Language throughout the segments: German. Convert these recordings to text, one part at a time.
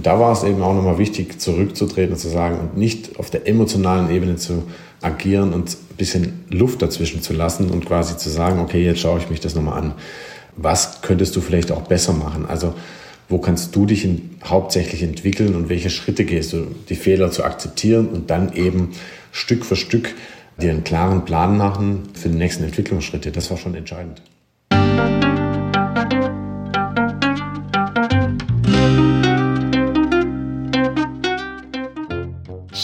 Und da war es eben auch nochmal wichtig, zurückzutreten und zu sagen und nicht auf der emotionalen Ebene zu agieren und ein bisschen Luft dazwischen zu lassen und quasi zu sagen, okay, jetzt schaue ich mich das nochmal an. Was könntest du vielleicht auch besser machen? Also wo kannst du dich in, hauptsächlich entwickeln und welche Schritte gehst du, die Fehler zu akzeptieren und dann eben Stück für Stück dir einen klaren Plan machen für die nächsten Entwicklungsschritte. Das war schon entscheidend.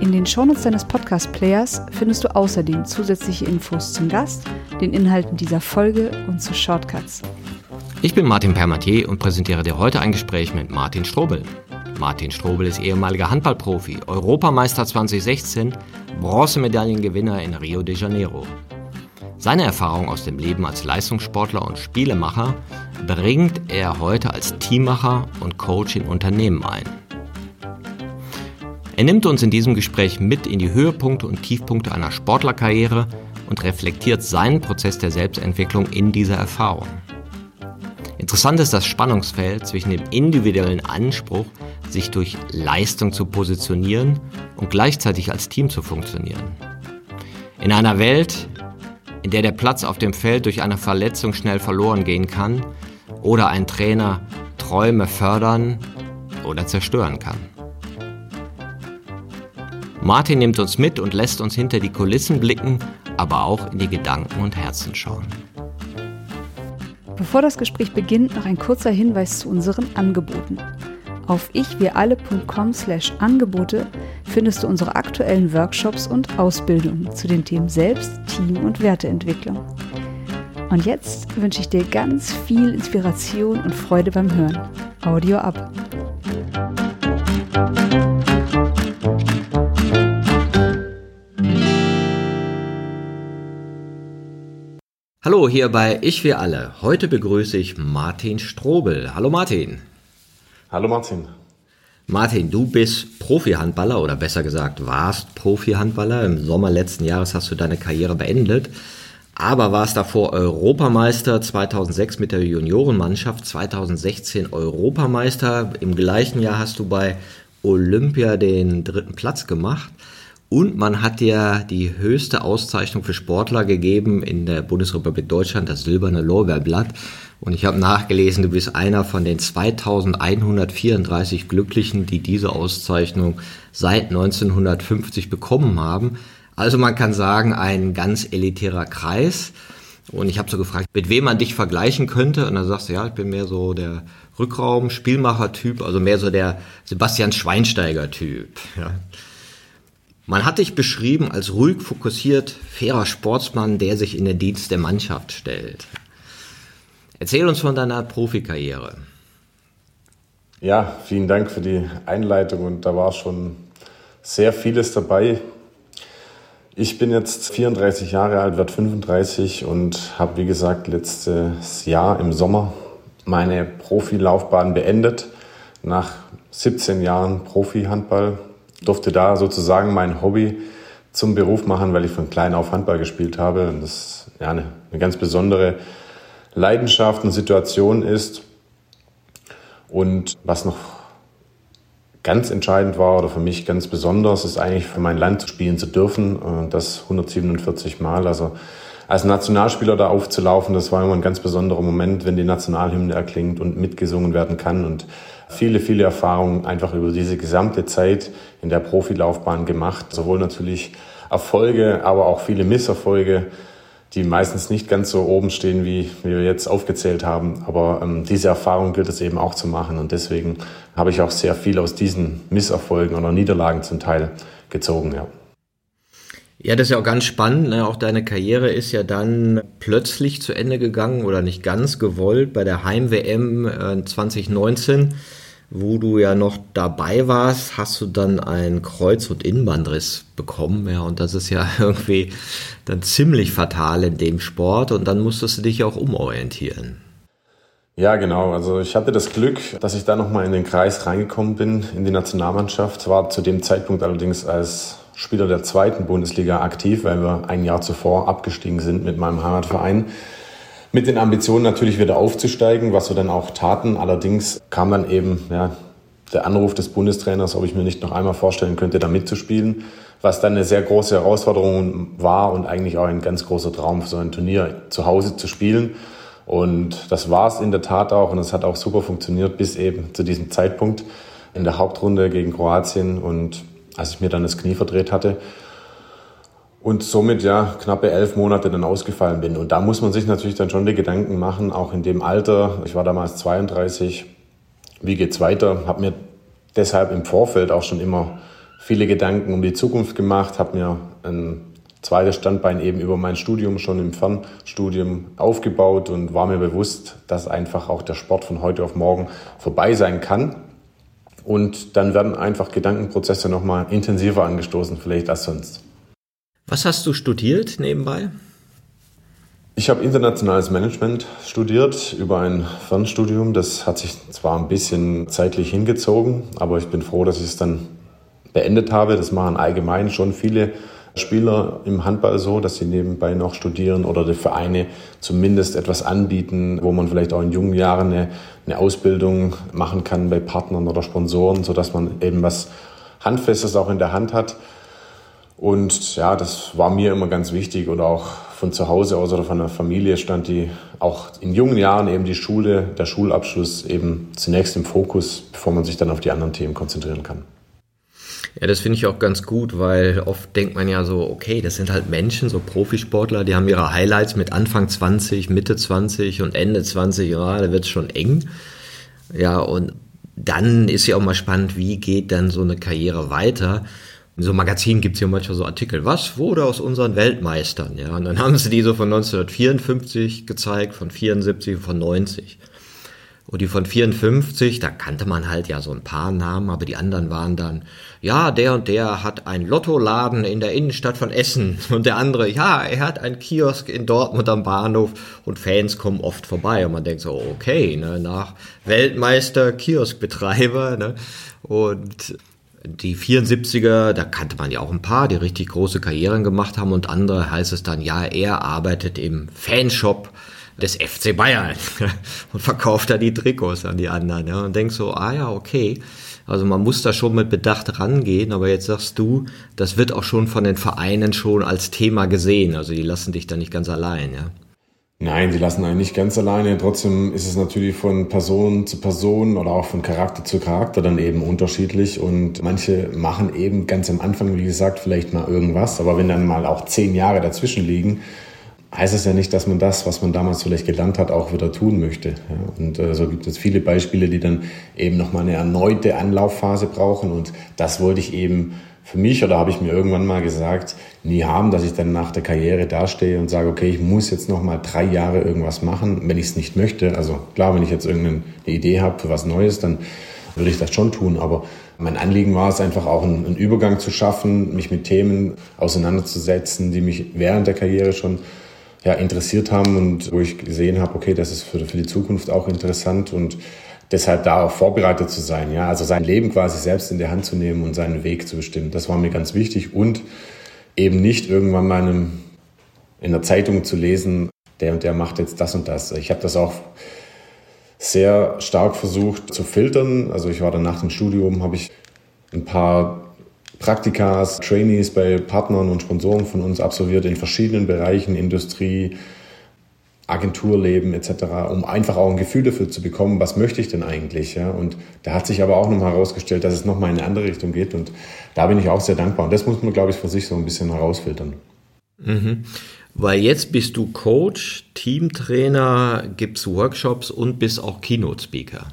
In den Shownotes deines Podcast-Players findest du außerdem zusätzliche Infos zum Gast, den Inhalten dieser Folge und zu Shortcuts. Ich bin Martin Permatier und präsentiere dir heute ein Gespräch mit Martin Strobel. Martin Strobel ist ehemaliger Handballprofi, Europameister 2016, Bronzemedaillengewinner in Rio de Janeiro. Seine Erfahrung aus dem Leben als Leistungssportler und Spielemacher bringt er heute als Teammacher und Coach in Unternehmen ein. Er nimmt uns in diesem Gespräch mit in die Höhepunkte und Tiefpunkte einer Sportlerkarriere und reflektiert seinen Prozess der Selbstentwicklung in dieser Erfahrung. Interessant ist das Spannungsfeld zwischen dem individuellen Anspruch, sich durch Leistung zu positionieren und gleichzeitig als Team zu funktionieren. In einer Welt, in der der Platz auf dem Feld durch eine Verletzung schnell verloren gehen kann oder ein Trainer Träume fördern oder zerstören kann. Martin nimmt uns mit und lässt uns hinter die Kulissen blicken, aber auch in die Gedanken und Herzen schauen. Bevor das Gespräch beginnt, noch ein kurzer Hinweis zu unseren Angeboten. Auf ichwiralle.com slash Angebote findest du unsere aktuellen Workshops und Ausbildungen zu den Themen Selbst, Team und Werteentwicklung. Und jetzt wünsche ich dir ganz viel Inspiration und Freude beim Hören. Audio ab. Hallo, hier bei Ich wir alle. Heute begrüße ich Martin Strobel. Hallo Martin. Hallo Martin. Martin, du bist Profi-Handballer oder besser gesagt warst Profi-Handballer. Im Sommer letzten Jahres hast du deine Karriere beendet, aber warst davor Europameister 2006 mit der Juniorenmannschaft, 2016 Europameister. Im gleichen Jahr hast du bei Olympia den dritten Platz gemacht. Und man hat dir die höchste Auszeichnung für Sportler gegeben in der Bundesrepublik Deutschland, das silberne Lorbeerblatt. Und ich habe nachgelesen, du bist einer von den 2134 Glücklichen, die diese Auszeichnung seit 1950 bekommen haben. Also man kann sagen, ein ganz elitärer Kreis. Und ich habe so gefragt, mit wem man dich vergleichen könnte. Und dann sagst du, ja, ich bin mehr so der Rückraum-Spielmacher-Typ, also mehr so der Sebastian Schweinsteiger-Typ. Ja. Man hat dich beschrieben als ruhig fokussiert, fairer Sportsmann, der sich in den Dienst der Mannschaft stellt. Erzähl uns von deiner Profikarriere. Ja, vielen Dank für die Einleitung und da war schon sehr vieles dabei. Ich bin jetzt 34 Jahre alt, werde 35 und habe, wie gesagt, letztes Jahr im Sommer meine Profilaufbahn beendet. Nach 17 Jahren Profi-Handball durfte da sozusagen mein Hobby zum Beruf machen, weil ich von klein auf Handball gespielt habe. Und das ja, eine, eine ganz besondere Leidenschaft und Situation ist. Und was noch ganz entscheidend war oder für mich ganz besonders, ist eigentlich für mein Land spielen zu dürfen. Und das 147 Mal. Also als Nationalspieler da aufzulaufen, das war immer ein ganz besonderer Moment, wenn die Nationalhymne erklingt und mitgesungen werden kann. Und viele, viele Erfahrungen einfach über diese gesamte Zeit in der Profilaufbahn gemacht. Sowohl natürlich Erfolge, aber auch viele Misserfolge, die meistens nicht ganz so oben stehen, wie, wir jetzt aufgezählt haben. Aber ähm, diese Erfahrung gilt es eben auch zu machen. Und deswegen habe ich auch sehr viel aus diesen Misserfolgen oder Niederlagen zum Teil gezogen. Ja. Ja, das ist ja auch ganz spannend. Ne? Auch deine Karriere ist ja dann plötzlich zu Ende gegangen oder nicht ganz gewollt bei der Heim-WM äh, 2019 wo du ja noch dabei warst, hast du dann einen Kreuz- und Innenbandriss bekommen. Ja, und das ist ja irgendwie dann ziemlich fatal in dem Sport. Und dann musstest du dich ja auch umorientieren. Ja, genau. Also ich hatte das Glück, dass ich da nochmal in den Kreis reingekommen bin, in die Nationalmannschaft. War zu dem Zeitpunkt allerdings als Spieler der zweiten Bundesliga aktiv, weil wir ein Jahr zuvor abgestiegen sind mit meinem Heimatverein mit den Ambitionen natürlich wieder aufzusteigen, was wir dann auch taten. Allerdings kam dann eben ja, der Anruf des Bundestrainers, ob ich mir nicht noch einmal vorstellen könnte, da mitzuspielen, was dann eine sehr große Herausforderung war und eigentlich auch ein ganz großer Traum für so ein Turnier zu Hause zu spielen. Und das war es in der Tat auch und es hat auch super funktioniert bis eben zu diesem Zeitpunkt in der Hauptrunde gegen Kroatien und als ich mir dann das Knie verdreht hatte und somit ja knappe elf Monate dann ausgefallen bin. Und da muss man sich natürlich dann schon die Gedanken machen, auch in dem Alter. Ich war damals 32. Wie geht's weiter? Habe mir deshalb im Vorfeld auch schon immer viele Gedanken um die Zukunft gemacht, habe mir ein zweites Standbein eben über mein Studium schon im Fernstudium aufgebaut und war mir bewusst, dass einfach auch der Sport von heute auf morgen vorbei sein kann. Und dann werden einfach Gedankenprozesse nochmal intensiver angestoßen, vielleicht als sonst. Was hast du studiert nebenbei? Ich habe internationales Management studiert über ein Fernstudium. Das hat sich zwar ein bisschen zeitlich hingezogen, aber ich bin froh, dass ich es dann beendet habe. Das machen allgemein schon viele Spieler im Handball so, dass sie nebenbei noch studieren oder die Vereine zumindest etwas anbieten, wo man vielleicht auch in jungen Jahren eine, eine Ausbildung machen kann bei Partnern oder Sponsoren, sodass man eben was Handfestes auch in der Hand hat. Und ja, das war mir immer ganz wichtig und auch von zu Hause aus oder von der Familie stand die auch in jungen Jahren eben die Schule, der Schulabschluss eben zunächst im Fokus, bevor man sich dann auf die anderen Themen konzentrieren kann. Ja, das finde ich auch ganz gut, weil oft denkt man ja so, okay, das sind halt Menschen, so Profisportler, die haben ihre Highlights mit Anfang 20, Mitte 20 und Ende 20, ja, da wird es schon eng. Ja, und dann ist ja auch mal spannend, wie geht dann so eine Karriere weiter? In so Magazinen gibt es ja manchmal so Artikel, was wurde aus unseren Weltmeistern? Ja, und dann haben sie die so von 1954 gezeigt, von 74, von 90. Und die von 54, da kannte man halt ja so ein paar Namen, aber die anderen waren dann, ja, der und der hat einen Lottoladen in der Innenstadt von Essen. Und der andere, ja, er hat einen Kiosk in Dortmund am Bahnhof und Fans kommen oft vorbei. Und man denkt so, okay, ne, nach Weltmeister, Kioskbetreiber, ne, und die 74er, da kannte man ja auch ein paar, die richtig große Karrieren gemacht haben und andere heißt es dann, ja, er arbeitet im Fanshop des FC Bayern und verkauft da die Trikots an die anderen ja, und denkst so, ah ja, okay. Also man muss da schon mit Bedacht rangehen, aber jetzt sagst du, das wird auch schon von den Vereinen schon als Thema gesehen. Also die lassen dich da nicht ganz allein, ja. Nein, sie lassen einen nicht ganz alleine. Trotzdem ist es natürlich von Person zu Person oder auch von Charakter zu Charakter dann eben unterschiedlich. Und manche machen eben ganz am Anfang, wie gesagt, vielleicht mal irgendwas. Aber wenn dann mal auch zehn Jahre dazwischen liegen, heißt es ja nicht, dass man das, was man damals vielleicht gelernt hat, auch wieder tun möchte. Und äh, so gibt es viele Beispiele, die dann eben nochmal eine erneute Anlaufphase brauchen. Und das wollte ich eben für mich oder habe ich mir irgendwann mal gesagt, nie haben, dass ich dann nach der Karriere dastehe und sage, okay, ich muss jetzt noch mal drei Jahre irgendwas machen, wenn ich es nicht möchte. Also klar, wenn ich jetzt irgendeine Idee habe für was Neues, dann würde ich das schon tun. Aber mein Anliegen war es einfach auch, einen, Übergang zu schaffen, mich mit Themen auseinanderzusetzen, die mich während der Karriere schon ja, interessiert haben und wo ich gesehen habe, okay, das ist für, für die Zukunft auch interessant und deshalb da auch vorbereitet zu sein, ja, also sein Leben quasi selbst in der Hand zu nehmen und seinen Weg zu bestimmen. Das war mir ganz wichtig und eben nicht irgendwann mal in, in der Zeitung zu lesen, der und der macht jetzt das und das. Ich habe das auch sehr stark versucht zu filtern. Also ich war dann nach dem Studium, habe ich ein paar Praktikas, Trainees bei Partnern und Sponsoren von uns absolviert in verschiedenen Bereichen, Industrie, Agenturleben etc., um einfach auch ein Gefühl dafür zu bekommen, was möchte ich denn eigentlich. Ja? Und da hat sich aber auch nochmal herausgestellt, dass es nochmal in eine andere Richtung geht und da bin ich auch sehr dankbar. Und das muss man, glaube ich, für sich so ein bisschen herausfiltern. Mhm. Weil jetzt bist du Coach, Teamtrainer, gibst Workshops und bist auch Keynote-Speaker.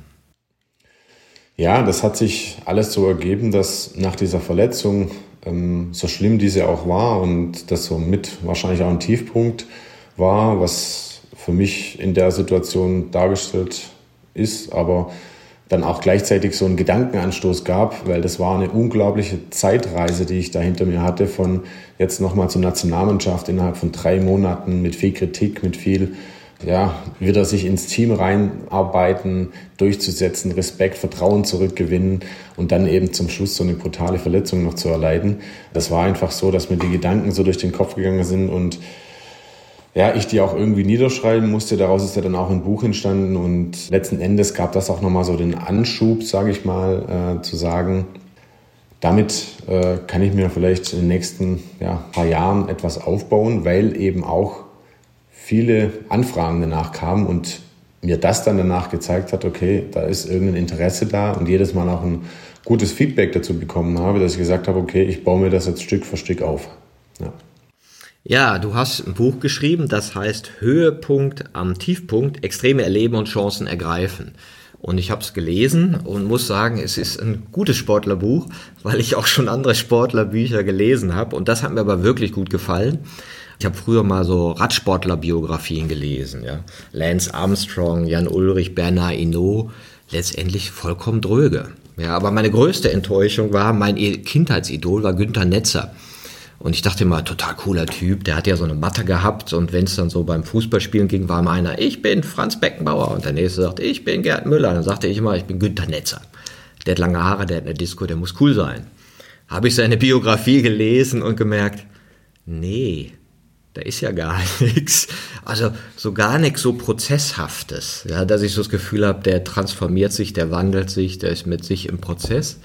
Ja, das hat sich alles so ergeben, dass nach dieser Verletzung, ähm, so schlimm diese auch war und das so mit wahrscheinlich auch ein Tiefpunkt war, was für mich in der Situation dargestellt ist, aber dann auch gleichzeitig so einen Gedankenanstoß gab, weil das war eine unglaubliche Zeitreise, die ich da hinter mir hatte, von jetzt nochmal zur Nationalmannschaft innerhalb von drei Monaten mit viel Kritik, mit viel, ja, wieder sich ins Team reinarbeiten, durchzusetzen, Respekt, Vertrauen zurückgewinnen und dann eben zum Schluss so eine brutale Verletzung noch zu erleiden. Das war einfach so, dass mir die Gedanken so durch den Kopf gegangen sind und ja, ich die auch irgendwie niederschreiben musste. Daraus ist ja dann auch ein Buch entstanden und letzten Endes gab das auch nochmal so den Anschub, sage ich mal, äh, zu sagen, damit äh, kann ich mir vielleicht in den nächsten ja, paar Jahren etwas aufbauen, weil eben auch viele Anfragen danach kamen und mir das dann danach gezeigt hat, okay, da ist irgendein Interesse da und jedes Mal auch ein gutes Feedback dazu bekommen habe, dass ich gesagt habe, okay, ich baue mir das jetzt Stück für Stück auf. Ja. Ja, du hast ein Buch geschrieben, das heißt Höhepunkt am Tiefpunkt, extreme Erleben und Chancen ergreifen. Und ich habe es gelesen und muss sagen, es ist ein gutes Sportlerbuch, weil ich auch schon andere Sportlerbücher gelesen habe. Und das hat mir aber wirklich gut gefallen. Ich habe früher mal so Radsportlerbiografien gelesen. Ja. Lance Armstrong, Jan Ulrich, Bernard Hinault, letztendlich vollkommen dröge. Ja, aber meine größte Enttäuschung war, mein Kindheitsidol war Günther Netzer. Und ich dachte immer, total cooler Typ, der hat ja so eine Matte gehabt und wenn es dann so beim Fußballspielen ging, war immer einer, ich bin Franz Beckenbauer und der nächste sagte, ich bin Gerd Müller. Dann sagte ich immer, ich bin Günter Netzer. Der hat lange Haare, der hat eine Disco, der muss cool sein. Habe ich seine Biografie gelesen und gemerkt, nee, da ist ja gar nichts. Also so gar nichts so Prozesshaftes, ja, dass ich so das Gefühl habe, der transformiert sich, der wandelt sich, der ist mit sich im Prozess.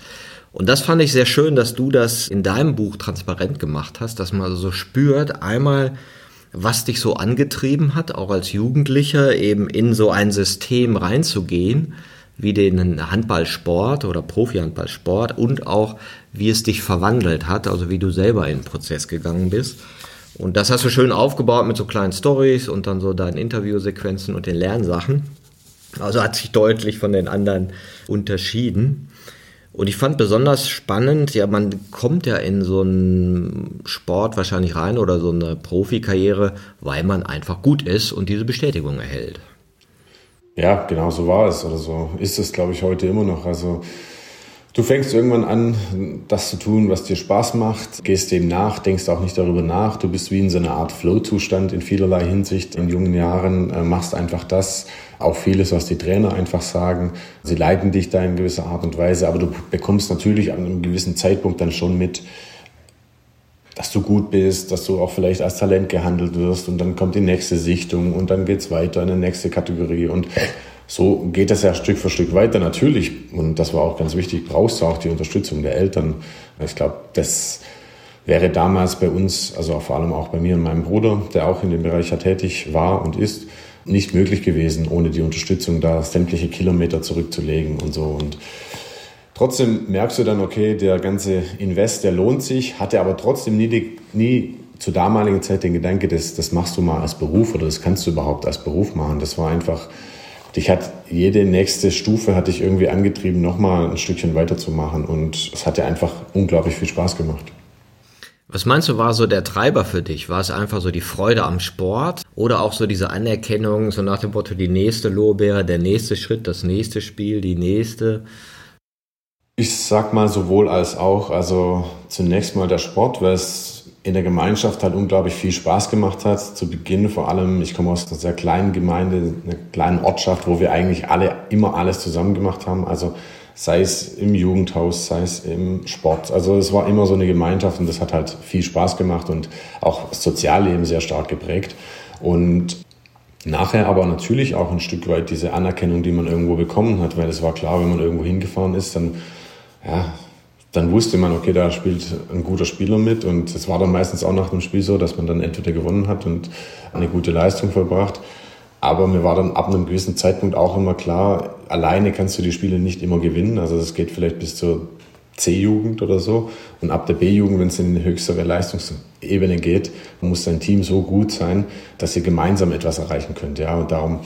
Und das fand ich sehr schön, dass du das in deinem Buch transparent gemacht hast, dass man so spürt, einmal, was dich so angetrieben hat, auch als Jugendlicher eben in so ein System reinzugehen, wie den Handballsport oder Profi-Handballsport und auch, wie es dich verwandelt hat, also wie du selber in den Prozess gegangen bist. Und das hast du schön aufgebaut mit so kleinen Stories und dann so deinen Interviewsequenzen und den Lernsachen. Also hat sich deutlich von den anderen unterschieden. Und ich fand besonders spannend, ja, man kommt ja in so einen Sport wahrscheinlich rein oder so eine Profikarriere, weil man einfach gut ist und diese Bestätigung erhält. Ja, genau so war es oder so ist es, glaube ich, heute immer noch. Also du fängst irgendwann an, das zu tun, was dir Spaß macht, gehst dem nach, denkst auch nicht darüber nach. Du bist wie in so einer Art Flow-Zustand in vielerlei Hinsicht. In jungen Jahren äh, machst einfach das, auch vieles, was die Trainer einfach sagen. Sie leiten dich da in gewisser Art und Weise, aber du bekommst natürlich an einem gewissen Zeitpunkt dann schon mit, dass du gut bist, dass du auch vielleicht als Talent gehandelt wirst und dann kommt die nächste Sichtung und dann geht's weiter in die nächste Kategorie und so geht das ja Stück für Stück weiter. Natürlich, und das war auch ganz wichtig, brauchst du auch die Unterstützung der Eltern. Ich glaube, das wäre damals bei uns, also vor allem auch bei mir und meinem Bruder, der auch in dem Bereich ja tätig war und ist, nicht möglich gewesen, ohne die Unterstützung da sämtliche Kilometer zurückzulegen und so. Und trotzdem merkst du dann, okay, der ganze Invest, der lohnt sich, hatte aber trotzdem nie, nie zur damaligen Zeit den Gedanke, das, das machst du mal als Beruf oder das kannst du überhaupt als Beruf machen. Das war einfach, dich hat jede nächste Stufe hat dich irgendwie angetrieben, nochmal ein Stückchen weiterzumachen und es hat dir einfach unglaublich viel Spaß gemacht. Was meinst du, war so der Treiber für dich? War es einfach so die Freude am Sport oder auch so diese Anerkennung, so nach dem Motto, die nächste Lorbeere, der nächste Schritt, das nächste Spiel, die nächste? Ich sag mal sowohl als auch. Also zunächst mal der Sport, weil es in der Gemeinschaft halt unglaublich viel Spaß gemacht hat. Zu Beginn vor allem, ich komme aus einer sehr kleinen Gemeinde, einer kleinen Ortschaft, wo wir eigentlich alle immer alles zusammen gemacht haben. Also sei es im Jugendhaus, sei es im Sport. Also es war immer so eine Gemeinschaft und das hat halt viel Spaß gemacht und auch das Sozialleben sehr stark geprägt. Und nachher aber natürlich auch ein Stück weit diese Anerkennung, die man irgendwo bekommen hat, weil es war klar, wenn man irgendwo hingefahren ist, dann, ja, dann wusste man, okay, da spielt ein guter Spieler mit und es war dann meistens auch nach dem Spiel so, dass man dann entweder gewonnen hat und eine gute Leistung vollbracht aber mir war dann ab einem gewissen Zeitpunkt auch immer klar, alleine kannst du die Spiele nicht immer gewinnen. Also das geht vielleicht bis zur C-Jugend oder so. Und ab der B-Jugend, wenn es in eine höchstere Leistungsebene geht, muss dein Team so gut sein, dass ihr gemeinsam etwas erreichen könnt. Ja, und darum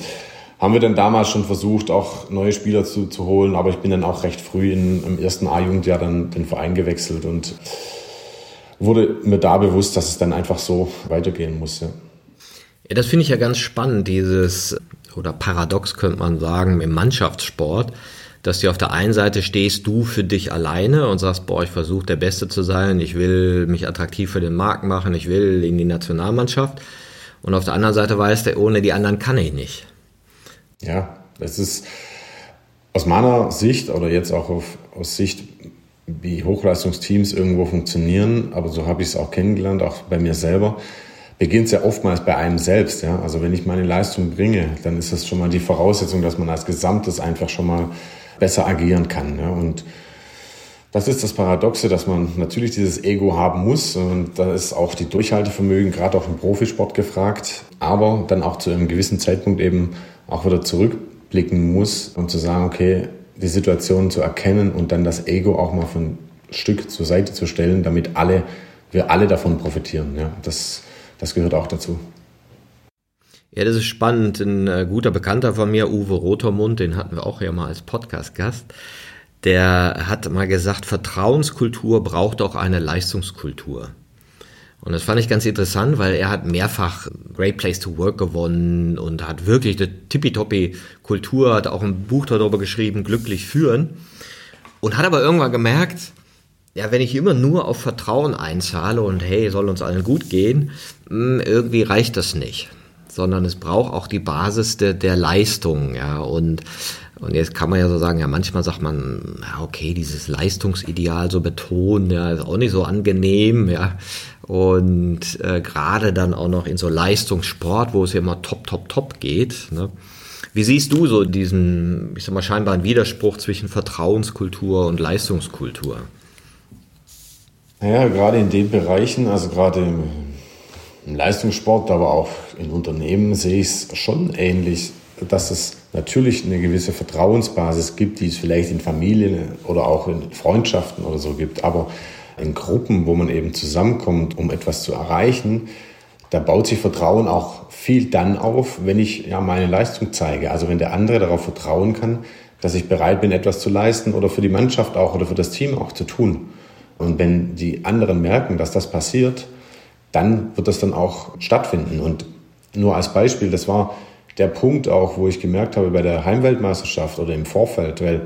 haben wir dann damals schon versucht, auch neue Spieler zu, zu holen. Aber ich bin dann auch recht früh in, im ersten A-Jugendjahr dann den Verein gewechselt und wurde mir da bewusst, dass es dann einfach so weitergehen muss. Ja. Ja, das finde ich ja ganz spannend, dieses, oder paradox könnte man sagen, im Mannschaftssport, dass du auf der einen Seite stehst du für dich alleine und sagst, boah, ich versuche der Beste zu sein, ich will mich attraktiv für den Markt machen, ich will in die Nationalmannschaft. Und auf der anderen Seite weißt du, ohne die anderen kann ich nicht. Ja, das ist aus meiner Sicht oder jetzt auch auf, aus Sicht, wie Hochleistungsteams irgendwo funktionieren, aber so habe ich es auch kennengelernt, auch bei mir selber, beginnt es ja oftmals bei einem selbst. Ja? Also wenn ich meine Leistung bringe, dann ist das schon mal die Voraussetzung, dass man als Gesamtes einfach schon mal besser agieren kann. Ja? Und das ist das Paradoxe, dass man natürlich dieses Ego haben muss und da ist auch die Durchhaltevermögen gerade auch im Profisport gefragt, aber dann auch zu einem gewissen Zeitpunkt eben auch wieder zurückblicken muss und zu sagen, okay, die Situation zu erkennen und dann das Ego auch mal von Stück zur Seite zu stellen, damit alle, wir alle davon profitieren. Ja, das, das gehört auch dazu. Ja, das ist spannend. Ein äh, guter Bekannter von mir, Uwe Rotermund, den hatten wir auch ja mal als Podcast-Gast, der hat mal gesagt, Vertrauenskultur braucht auch eine Leistungskultur. Und das fand ich ganz interessant, weil er hat mehrfach Great Place to Work gewonnen und hat wirklich eine tippitoppi Kultur, hat auch ein Buch darüber geschrieben, Glücklich führen. Und hat aber irgendwann gemerkt, ja, wenn ich immer nur auf Vertrauen einzahle und hey, soll uns allen gut gehen, hm, irgendwie reicht das nicht. Sondern es braucht auch die Basis der, der Leistung, ja. Und, und jetzt kann man ja so sagen, ja, manchmal sagt man, ja, okay, dieses Leistungsideal so betonen, ja, ist auch nicht so angenehm, ja. Und äh, gerade dann auch noch in so Leistungssport, wo es ja immer top, top, top geht, ne. Wie siehst du so diesen, ich sag mal, scheinbaren Widerspruch zwischen Vertrauenskultur und Leistungskultur? Naja, gerade in den Bereichen, also gerade im, im Leistungssport, aber auch in Unternehmen sehe ich es schon ähnlich, dass es natürlich eine gewisse Vertrauensbasis gibt, die es vielleicht in Familien oder auch in Freundschaften oder so gibt, aber in Gruppen, wo man eben zusammenkommt, um etwas zu erreichen, da baut sich Vertrauen auch viel dann auf, wenn ich ja meine Leistung zeige. Also wenn der andere darauf vertrauen kann, dass ich bereit bin, etwas zu leisten oder für die Mannschaft auch oder für das Team auch zu tun. Und wenn die anderen merken, dass das passiert, dann wird das dann auch stattfinden. Und nur als Beispiel, das war der Punkt auch, wo ich gemerkt habe bei der Heimweltmeisterschaft oder im Vorfeld, weil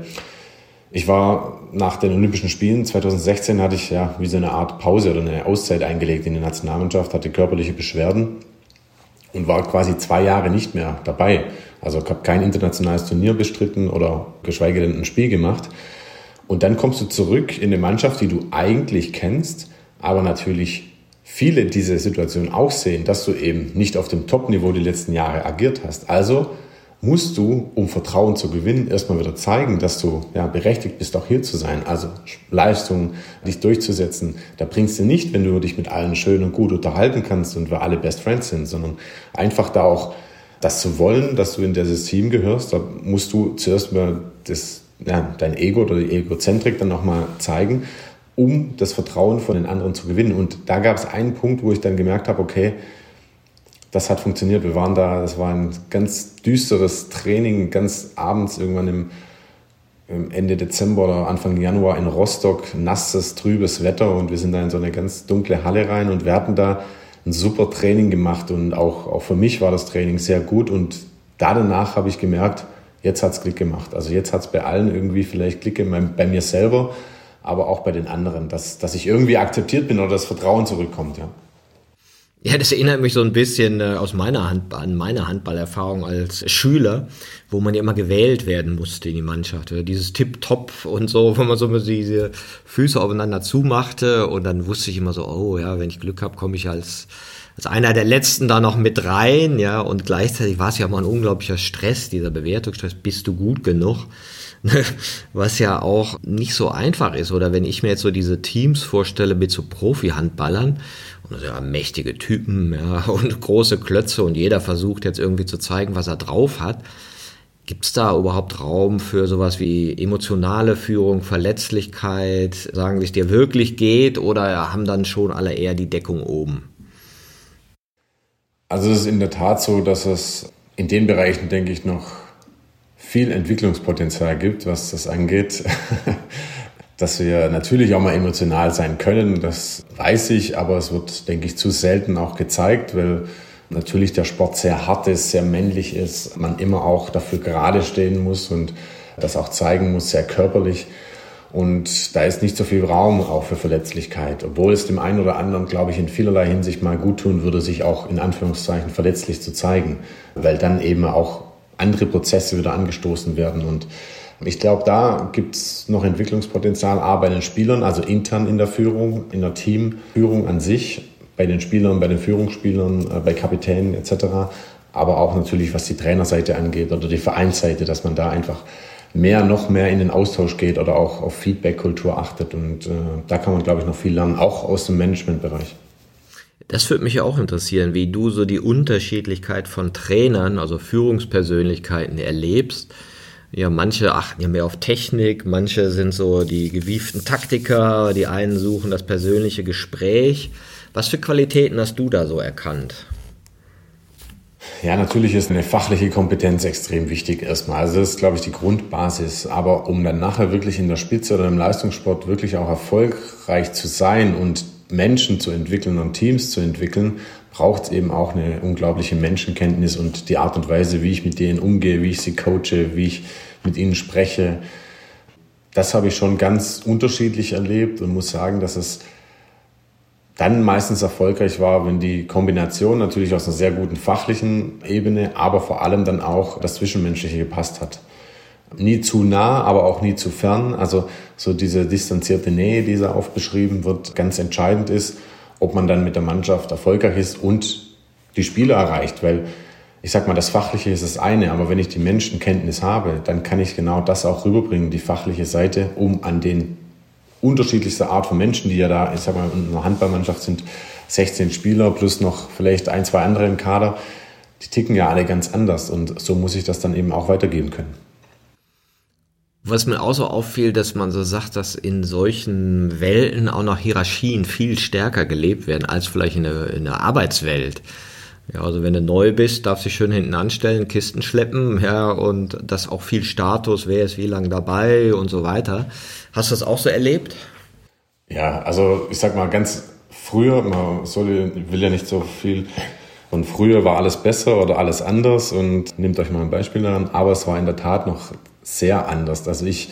ich war nach den Olympischen Spielen 2016 hatte ich ja wie so eine Art Pause oder eine Auszeit eingelegt in der Nationalmannschaft, hatte körperliche Beschwerden und war quasi zwei Jahre nicht mehr dabei. Also habe kein internationales Turnier bestritten oder geschweige denn ein Spiel gemacht. Und dann kommst du zurück in eine Mannschaft, die du eigentlich kennst, aber natürlich viele diese Situation auch sehen, dass du eben nicht auf dem Top-Niveau die letzten Jahre agiert hast. Also musst du, um Vertrauen zu gewinnen, erstmal wieder zeigen, dass du ja, berechtigt bist, auch hier zu sein. Also Leistung, dich durchzusetzen. Da bringst du nicht, wenn du dich mit allen schön und gut unterhalten kannst und wir alle Best Friends sind, sondern einfach da auch das zu wollen, dass du in dieses Team gehörst. Da musst du zuerst mal das ja, dein Ego oder die Egozentrik dann nochmal zeigen, um das Vertrauen von den anderen zu gewinnen. Und da gab es einen Punkt, wo ich dann gemerkt habe, okay, das hat funktioniert. Wir waren da, das war ein ganz düsteres Training, ganz abends irgendwann im, im Ende Dezember oder Anfang Januar in Rostock, nasses, trübes Wetter und wir sind da in so eine ganz dunkle Halle rein und wir hatten da ein super Training gemacht und auch, auch für mich war das Training sehr gut und da danach habe ich gemerkt, jetzt hat es Klick gemacht. Also jetzt hat es bei allen irgendwie vielleicht Klick gemacht, bei mir selber, aber auch bei den anderen, dass, dass ich irgendwie akzeptiert bin oder das Vertrauen zurückkommt, ja. Ja, das erinnert mich so ein bisschen äh, aus meiner Hand, an meine Handballerfahrung als Schüler, wo man ja immer gewählt werden musste in die Mannschaft. Dieses Tipp-Top und so, wo man so diese Füße aufeinander zumachte und dann wusste ich immer so, oh ja, wenn ich Glück habe, komme ich als als einer der letzten da noch mit rein, ja, und gleichzeitig war es ja mal ein unglaublicher Stress, dieser Bewertungsstress, bist du gut genug? Was ja auch nicht so einfach ist. Oder wenn ich mir jetzt so diese Teams vorstelle mit so Profi-Handballern, sind ja mächtige Typen, ja, und große Klötze und jeder versucht jetzt irgendwie zu zeigen, was er drauf hat. Gibt es da überhaupt Raum für sowas wie emotionale Führung, Verletzlichkeit, sagen, wie es dir wirklich geht, oder haben dann schon alle eher die Deckung oben? Also es ist in der Tat so, dass es in den Bereichen, denke ich, noch viel Entwicklungspotenzial gibt, was das angeht. dass wir natürlich auch mal emotional sein können, das weiß ich, aber es wird, denke ich, zu selten auch gezeigt, weil natürlich der Sport sehr hart ist, sehr männlich ist, man immer auch dafür gerade stehen muss und das auch zeigen muss, sehr körperlich. Und da ist nicht so viel Raum auch für Verletzlichkeit, obwohl es dem einen oder anderen, glaube ich, in vielerlei Hinsicht mal gut tun würde, sich auch in Anführungszeichen verletzlich zu zeigen, weil dann eben auch andere Prozesse wieder angestoßen werden. Und ich glaube, da gibt es noch Entwicklungspotenzial, A bei den Spielern, also intern in der Führung, in der Teamführung an sich, bei den Spielern, bei den Führungsspielern, äh, bei Kapitänen etc., aber auch natürlich, was die Trainerseite angeht oder die Vereinsseite, dass man da einfach mehr, noch mehr in den Austausch geht oder auch auf Feedback-Kultur achtet. Und äh, da kann man, glaube ich, noch viel lernen, auch aus dem Managementbereich. Das würde mich ja auch interessieren, wie du so die Unterschiedlichkeit von Trainern, also Führungspersönlichkeiten erlebst. Ja, manche achten ja mehr auf Technik, manche sind so die gewieften Taktiker, die einen suchen das persönliche Gespräch. Was für Qualitäten hast du da so erkannt? Ja, natürlich ist eine fachliche Kompetenz extrem wichtig erstmal. Also das ist, glaube ich, die Grundbasis. Aber um dann nachher wirklich in der Spitze oder im Leistungssport wirklich auch erfolgreich zu sein und Menschen zu entwickeln und Teams zu entwickeln, braucht es eben auch eine unglaubliche Menschenkenntnis und die Art und Weise, wie ich mit denen umgehe, wie ich sie coache, wie ich mit ihnen spreche. Das habe ich schon ganz unterschiedlich erlebt und muss sagen, dass es dann meistens erfolgreich war, wenn die Kombination natürlich aus einer sehr guten fachlichen Ebene, aber vor allem dann auch das Zwischenmenschliche gepasst hat. Nie zu nah, aber auch nie zu fern. Also so diese distanzierte Nähe, die da oft beschrieben wird, ganz entscheidend ist, ob man dann mit der Mannschaft erfolgreich ist und die Spieler erreicht. Weil ich sag mal, das Fachliche ist das eine, aber wenn ich die Menschenkenntnis habe, dann kann ich genau das auch rüberbringen, die fachliche Seite, um an den unterschiedlichste Art von Menschen, die ja da, ich sag mal, in einer Handballmannschaft sind 16 Spieler plus noch vielleicht ein, zwei andere im Kader. Die ticken ja alle ganz anders und so muss ich das dann eben auch weitergeben können. Was mir auch so auffiel, dass man so sagt, dass in solchen Welten auch noch Hierarchien viel stärker gelebt werden als vielleicht in der, in der Arbeitswelt. Ja, also wenn du neu bist, darfst du dich schön hinten anstellen, Kisten schleppen, ja, und das auch viel Status, wer ist wie lange dabei und so weiter. Hast du das auch so erlebt? Ja, also ich sag mal ganz früher, man soll, will ja nicht so viel und früher war alles besser oder alles anders und nehmt euch mal ein Beispiel daran, aber es war in der Tat noch sehr anders. Also ich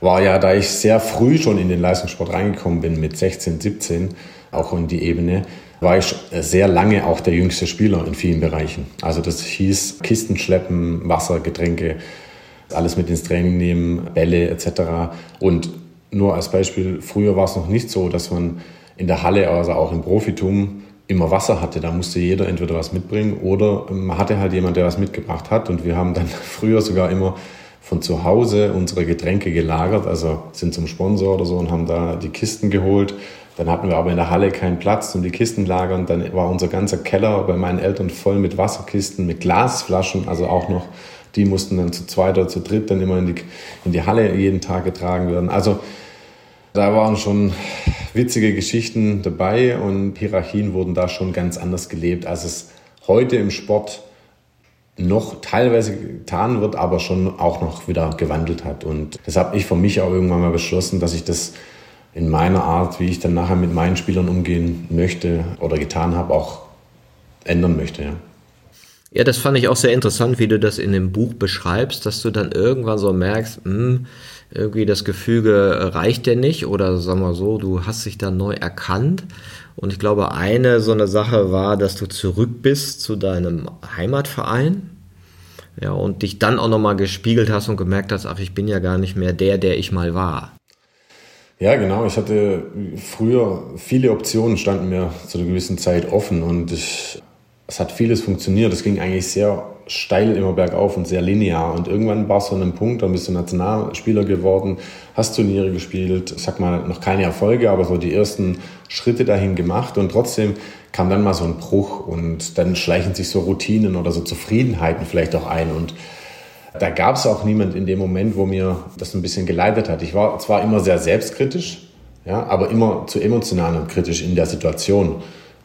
war ja, da ich sehr früh schon in den Leistungssport reingekommen bin, mit 16, 17, auch in die Ebene, war ich sehr lange auch der jüngste Spieler in vielen Bereichen. Also das hieß Kisten schleppen, Wasser, Getränke, alles mit ins Training nehmen, Bälle etc. Und nur als Beispiel, früher war es noch nicht so, dass man in der Halle, also auch im Profitum, immer Wasser hatte. Da musste jeder entweder was mitbringen oder man hatte halt jemand, der was mitgebracht hat. Und wir haben dann früher sogar immer von zu Hause unsere Getränke gelagert, also sind zum Sponsor oder so und haben da die Kisten geholt dann hatten wir aber in der Halle keinen Platz zum die Kisten lagern. Dann war unser ganzer Keller bei meinen Eltern voll mit Wasserkisten, mit Glasflaschen, also auch noch, die mussten dann zu zweit oder zu dritt dann immer in die, in die Halle jeden Tag getragen werden. Also da waren schon witzige Geschichten dabei und Hierarchien wurden da schon ganz anders gelebt, als es heute im Sport noch teilweise getan wird, aber schon auch noch wieder gewandelt hat. Und das habe ich für mich auch irgendwann mal beschlossen, dass ich das in meiner Art, wie ich dann nachher mit meinen Spielern umgehen möchte oder getan habe, auch ändern möchte. Ja. Ja, das fand ich auch sehr interessant, wie du das in dem Buch beschreibst, dass du dann irgendwann so merkst, mh, hm, irgendwie das Gefüge reicht dir nicht oder sagen wir so, du hast dich dann neu erkannt. Und ich glaube, eine so eine Sache war, dass du zurück bist zu deinem Heimatverein. Ja, und dich dann auch nochmal gespiegelt hast und gemerkt hast, ach, ich bin ja gar nicht mehr der, der ich mal war. Ja, genau. Ich hatte früher viele Optionen standen mir zu einer gewissen Zeit offen und ich, es hat vieles funktioniert. Es ging eigentlich sehr steil immer bergauf und sehr linear. Und irgendwann war es so ein Punkt, da bist du Nationalspieler geworden, hast Turniere gespielt, ich sag mal, noch keine Erfolge, aber so die ersten Schritte dahin gemacht und trotzdem kam dann mal so ein Bruch und dann schleichen sich so Routinen oder so Zufriedenheiten vielleicht auch ein und da gab es auch niemand in dem Moment, wo mir das ein bisschen geleitet hat. Ich war zwar immer sehr selbstkritisch, ja, aber immer zu emotional und kritisch in der Situation.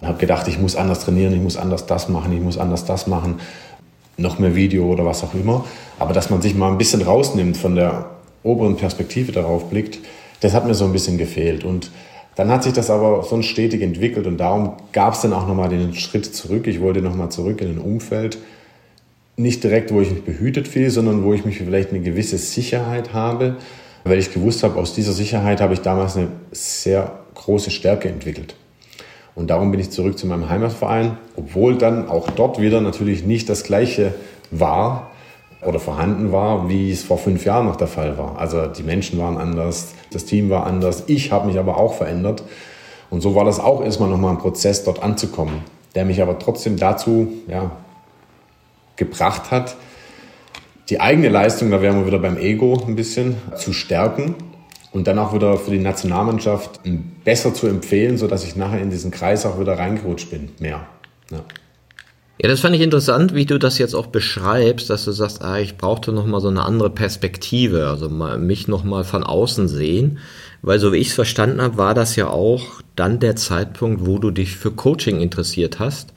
Und habe gedacht, ich muss anders trainieren, ich muss anders das machen, ich muss anders das machen, noch mehr Video oder was auch immer. Aber dass man sich mal ein bisschen rausnimmt von der oberen Perspektive darauf blickt, das hat mir so ein bisschen gefehlt. Und dann hat sich das aber so stetig entwickelt und darum gab es dann auch nochmal den Schritt zurück. Ich wollte nochmal zurück in ein Umfeld, nicht direkt, wo ich mich behütet fühle, sondern wo ich mich vielleicht eine gewisse Sicherheit habe, weil ich gewusst habe, aus dieser Sicherheit habe ich damals eine sehr große Stärke entwickelt. Und darum bin ich zurück zu meinem Heimatverein, obwohl dann auch dort wieder natürlich nicht das Gleiche war oder vorhanden war, wie es vor fünf Jahren noch der Fall war. Also die Menschen waren anders, das Team war anders, ich habe mich aber auch verändert. Und so war das auch erstmal nochmal ein Prozess, dort anzukommen, der mich aber trotzdem dazu ja, gebracht hat, die eigene Leistung, da wären wir wieder beim Ego ein bisschen, zu stärken und dann auch wieder für die Nationalmannschaft besser zu empfehlen, sodass ich nachher in diesen Kreis auch wieder reingerutscht bin, mehr. Ja. Ja, das fand ich interessant, wie du das jetzt auch beschreibst, dass du sagst, ah, ich brauchte noch mal so eine andere Perspektive, also mal, mich noch mal von außen sehen, weil so wie ich es verstanden habe, war das ja auch dann der Zeitpunkt, wo du dich für Coaching interessiert hast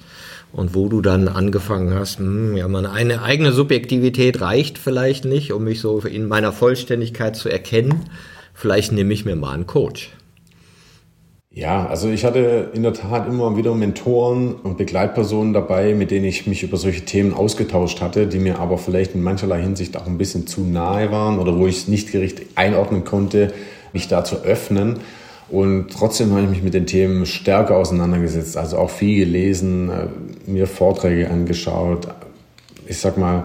und wo du dann angefangen hast, hm, ja, meine eine eigene Subjektivität reicht vielleicht nicht, um mich so in meiner Vollständigkeit zu erkennen. Vielleicht nehme ich mir mal einen Coach. Ja, also ich hatte in der Tat immer wieder Mentoren und Begleitpersonen dabei, mit denen ich mich über solche Themen ausgetauscht hatte, die mir aber vielleicht in mancherlei Hinsicht auch ein bisschen zu nahe waren oder wo ich es nicht richtig einordnen konnte, mich da zu öffnen. Und trotzdem habe ich mich mit den Themen stärker auseinandergesetzt, also auch viel gelesen, äh, mir Vorträge angeschaut, ich sag mal,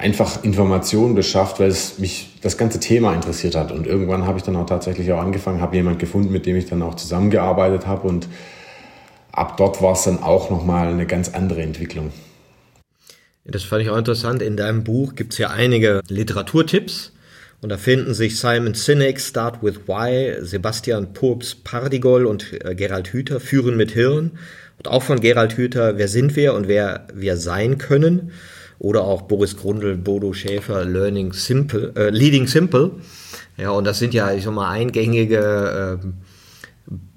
einfach Informationen beschafft, weil es mich das ganze Thema interessiert hat. Und irgendwann habe ich dann auch tatsächlich auch angefangen, habe jemand gefunden, mit dem ich dann auch zusammengearbeitet habe. Und ab dort war es dann auch nochmal eine ganz andere Entwicklung. Das fand ich auch interessant. In deinem Buch gibt es ja einige Literaturtipps. Und da finden sich Simon Sinek, Start with Why, Sebastian Purps Pardigol und äh, Gerald Hüther, Führen mit Hirn. Und auch von Gerald Hüther, Wer sind wir und wer wir sein können. Oder auch Boris Grundl, Bodo Schäfer, Learning Simple, äh, Leading Simple. Ja, und das sind ja, ich sag mal, eingängige äh,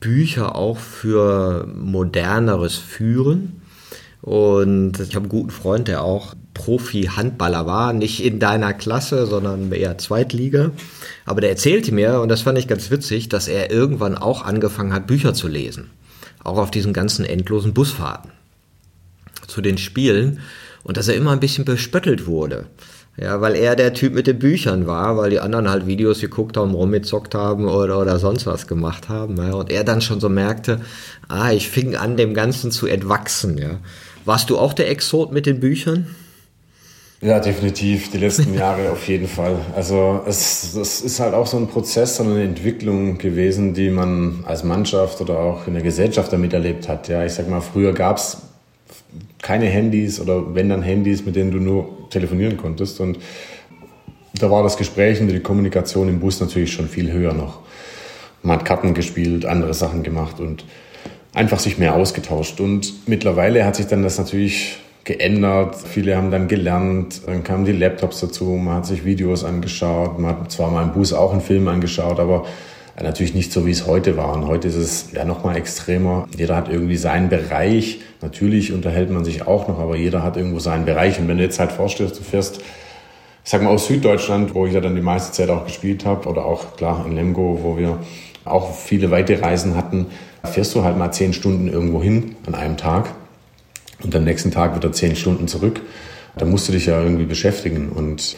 Bücher auch für moderneres Führen. Und ich habe einen guten Freund, der auch Profi-Handballer war, nicht in deiner Klasse, sondern eher Zweitliga. Aber der erzählte mir, und das fand ich ganz witzig, dass er irgendwann auch angefangen hat, Bücher zu lesen. Auch auf diesen ganzen endlosen Busfahrten zu den Spielen. Und dass er immer ein bisschen bespöttelt wurde. Ja, weil er der Typ mit den Büchern war, weil die anderen halt Videos geguckt haben, rumgezockt haben oder, oder sonst was gemacht haben. Ja. Und er dann schon so merkte, ah, ich fing an, dem Ganzen zu entwachsen. Ja. Warst du auch der Exot mit den Büchern? Ja, definitiv. Die letzten Jahre auf jeden Fall. Also es, es ist halt auch so ein Prozess, so eine Entwicklung gewesen, die man als Mannschaft oder auch in der Gesellschaft damit erlebt hat. Ja, ich sag mal, früher gab es keine Handys oder wenn dann Handys, mit denen du nur telefonieren konntest. Und da war das Gespräch und die Kommunikation im Bus natürlich schon viel höher noch. Man hat Karten gespielt, andere Sachen gemacht und einfach sich mehr ausgetauscht. Und mittlerweile hat sich dann das natürlich geändert. Viele haben dann gelernt, dann kamen die Laptops dazu, man hat sich Videos angeschaut, man hat zwar mal im Bus auch einen Film angeschaut, aber natürlich nicht so, wie es heute war. Und heute ist es ja noch mal extremer. Jeder hat irgendwie seinen Bereich. Natürlich unterhält man sich auch noch, aber jeder hat irgendwo seinen Bereich. Und wenn du jetzt halt vorstellst, du fährst ich sag mal aus Süddeutschland, wo ich ja dann die meiste Zeit auch gespielt habe, oder auch klar in Lemgo, wo wir auch viele weite Reisen hatten, fährst du halt mal zehn Stunden irgendwo hin an einem Tag und am nächsten Tag wieder zehn Stunden zurück. Da musst du dich ja irgendwie beschäftigen und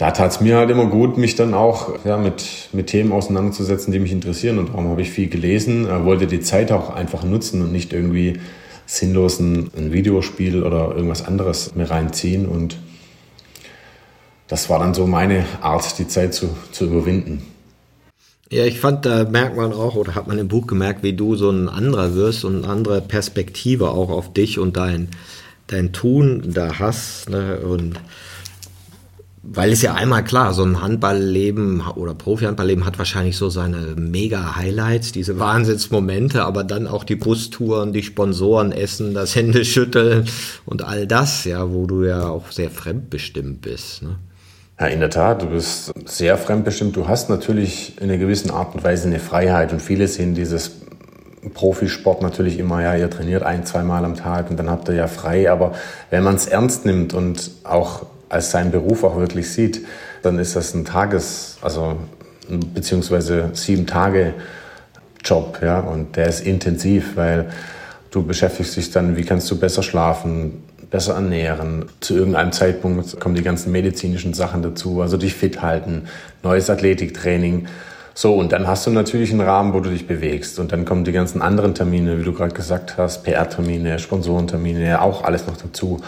da tat es mir halt immer gut, mich dann auch ja, mit, mit Themen auseinanderzusetzen, die mich interessieren. Und darum habe ich viel gelesen, wollte die Zeit auch einfach nutzen und nicht irgendwie sinnlos ein, ein Videospiel oder irgendwas anderes mir reinziehen. Und das war dann so meine Art, die Zeit zu, zu überwinden. Ja, ich fand, da merkt man auch, oder hat man im Buch gemerkt, wie du so ein anderer wirst und eine andere Perspektive auch auf dich und dein, dein Tun da hast. Ne? Und weil es ja einmal klar, so ein Handballleben oder Profi-Handballleben hat wahrscheinlich so seine mega-Highlights, diese Wahnsinnsmomente, aber dann auch die Bustouren, die Sponsoren essen, das Händeschütteln und all das, ja, wo du ja auch sehr fremdbestimmt bist. Ne? Ja, in der Tat, du bist sehr fremdbestimmt. Du hast natürlich in einer gewissen Art und Weise eine Freiheit und viele sehen dieses Profisport natürlich immer, ja, ihr trainiert ein, zweimal am Tag und dann habt ihr ja frei. Aber wenn man es ernst nimmt und auch als seinen Beruf auch wirklich sieht, dann ist das ein Tages-, also beziehungsweise sieben Tage Job, ja, und der ist intensiv, weil du beschäftigst dich dann, wie kannst du besser schlafen, besser ernähren. Zu irgendeinem Zeitpunkt kommen die ganzen medizinischen Sachen dazu, also dich fit halten, neues Athletiktraining. So, und dann hast du natürlich einen Rahmen, wo du dich bewegst. Und dann kommen die ganzen anderen Termine, wie du gerade gesagt hast, PR-Termine, Sponsorentermine, auch alles noch dazu.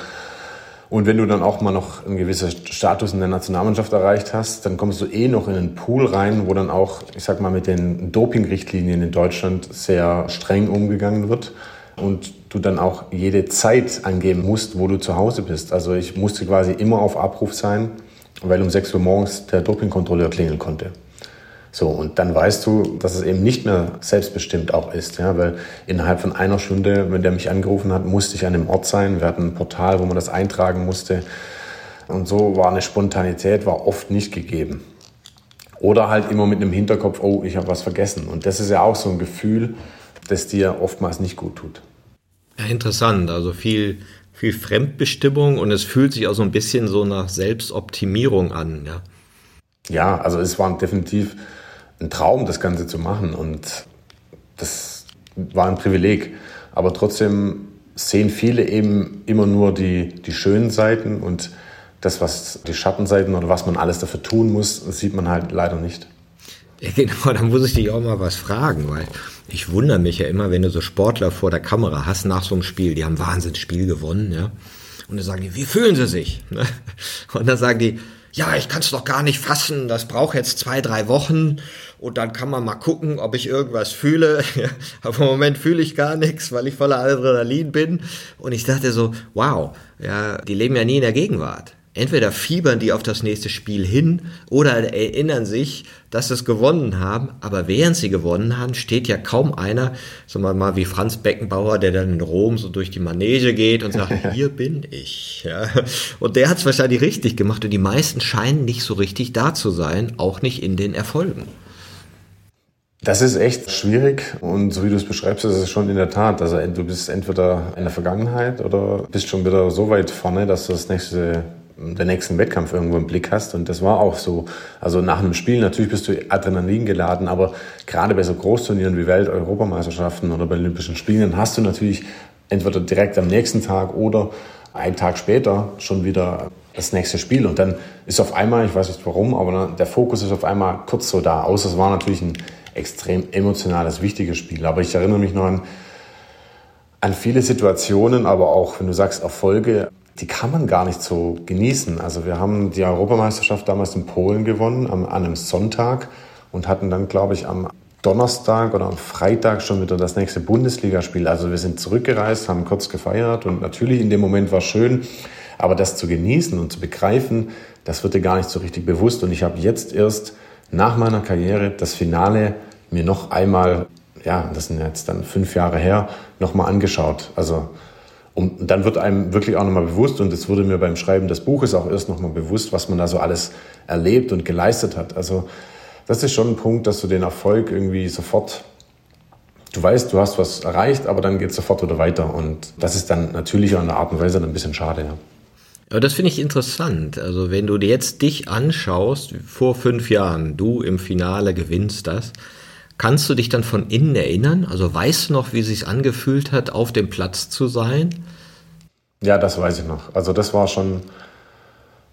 Und wenn du dann auch mal noch einen gewissen Status in der Nationalmannschaft erreicht hast, dann kommst du eh noch in einen Pool rein, wo dann auch, ich sag mal, mit den Doping-Richtlinien in Deutschland sehr streng umgegangen wird. Und du dann auch jede Zeit angeben musst, wo du zu Hause bist. Also ich musste quasi immer auf Abruf sein, weil um 6 Uhr morgens der Dopingkontrolleur klingeln konnte. So, und dann weißt du, dass es eben nicht mehr selbstbestimmt auch ist, ja, weil innerhalb von einer Stunde, wenn der mich angerufen hat, musste ich an dem Ort sein. Wir hatten ein Portal, wo man das eintragen musste. Und so war eine Spontanität, war oft nicht gegeben. Oder halt immer mit einem Hinterkopf, oh, ich habe was vergessen. Und das ist ja auch so ein Gefühl, das dir oftmals nicht gut tut. Ja, interessant. Also viel, viel Fremdbestimmung und es fühlt sich auch so ein bisschen so nach Selbstoptimierung an, ja. Ja, also es war definitiv ein Traum, das Ganze zu machen. Und das war ein Privileg. Aber trotzdem sehen viele eben immer nur die, die schönen Seiten und das, was die Schattenseiten oder was man alles dafür tun muss, sieht man halt leider nicht. Ja, genau, da muss ich dich auch mal was fragen, weil ich wundere mich ja immer, wenn du so Sportler vor der Kamera hast nach so einem Spiel, die haben Wahnsinnsspiel gewonnen, ja. Und dann sagen die, wie fühlen sie sich? Und dann sagen die, ja, ich kann es doch gar nicht fassen, das braucht jetzt zwei, drei Wochen und dann kann man mal gucken, ob ich irgendwas fühle. Aber im Moment fühle ich gar nichts, weil ich voller Adrenalin bin. Und ich dachte so, wow, ja, die leben ja nie in der Gegenwart. Entweder fiebern die auf das nächste Spiel hin oder erinnern sich, dass sie es gewonnen haben. Aber während sie gewonnen haben, steht ja kaum einer, sagen wir mal wie Franz Beckenbauer, der dann in Rom so durch die Manege geht und sagt, hier bin ich. Ja. Und der hat es wahrscheinlich richtig gemacht und die meisten scheinen nicht so richtig da zu sein, auch nicht in den Erfolgen. Das ist echt schwierig und so wie du es beschreibst, ist es schon in der Tat. Also du bist entweder in der Vergangenheit oder bist schon wieder so weit vorne, dass du das nächste den nächsten Wettkampf irgendwo im Blick hast. Und das war auch so. Also nach einem Spiel, natürlich bist du Adrenalin geladen, aber gerade bei so Großturnieren wie Welt-Europameisterschaften oder bei Olympischen Spielen hast du natürlich entweder direkt am nächsten Tag oder einen Tag später schon wieder das nächste Spiel. Und dann ist auf einmal, ich weiß nicht warum, aber der Fokus ist auf einmal kurz so da. Außer es war natürlich ein extrem emotionales, wichtiges Spiel. Aber ich erinnere mich noch an, an viele Situationen, aber auch, wenn du sagst, Erfolge, die kann man gar nicht so genießen. Also wir haben die Europameisterschaft damals in Polen gewonnen, am, an einem Sonntag und hatten dann, glaube ich, am Donnerstag oder am Freitag schon wieder das nächste Bundesligaspiel. Also wir sind zurückgereist, haben kurz gefeiert und natürlich in dem Moment war schön, aber das zu genießen und zu begreifen, das wird dir gar nicht so richtig bewusst. Und ich habe jetzt erst nach meiner Karriere das Finale mir noch einmal, ja, das sind jetzt dann fünf Jahre her, nochmal angeschaut. Also und dann wird einem wirklich auch nochmal bewusst, und es wurde mir beim Schreiben des Buches auch erst nochmal bewusst, was man da so alles erlebt und geleistet hat. Also das ist schon ein Punkt, dass du den Erfolg irgendwie sofort, du weißt, du hast was erreicht, aber dann geht es sofort wieder weiter. Und das ist dann natürlich in der Art und Weise dann ein bisschen schade, ja. Aber das finde ich interessant. Also wenn du dir jetzt dich anschaust, vor fünf Jahren, du im Finale gewinnst das, Kannst du dich dann von innen erinnern? Also weißt du noch, wie es sich angefühlt hat, auf dem Platz zu sein? Ja, das weiß ich noch. Also das war schon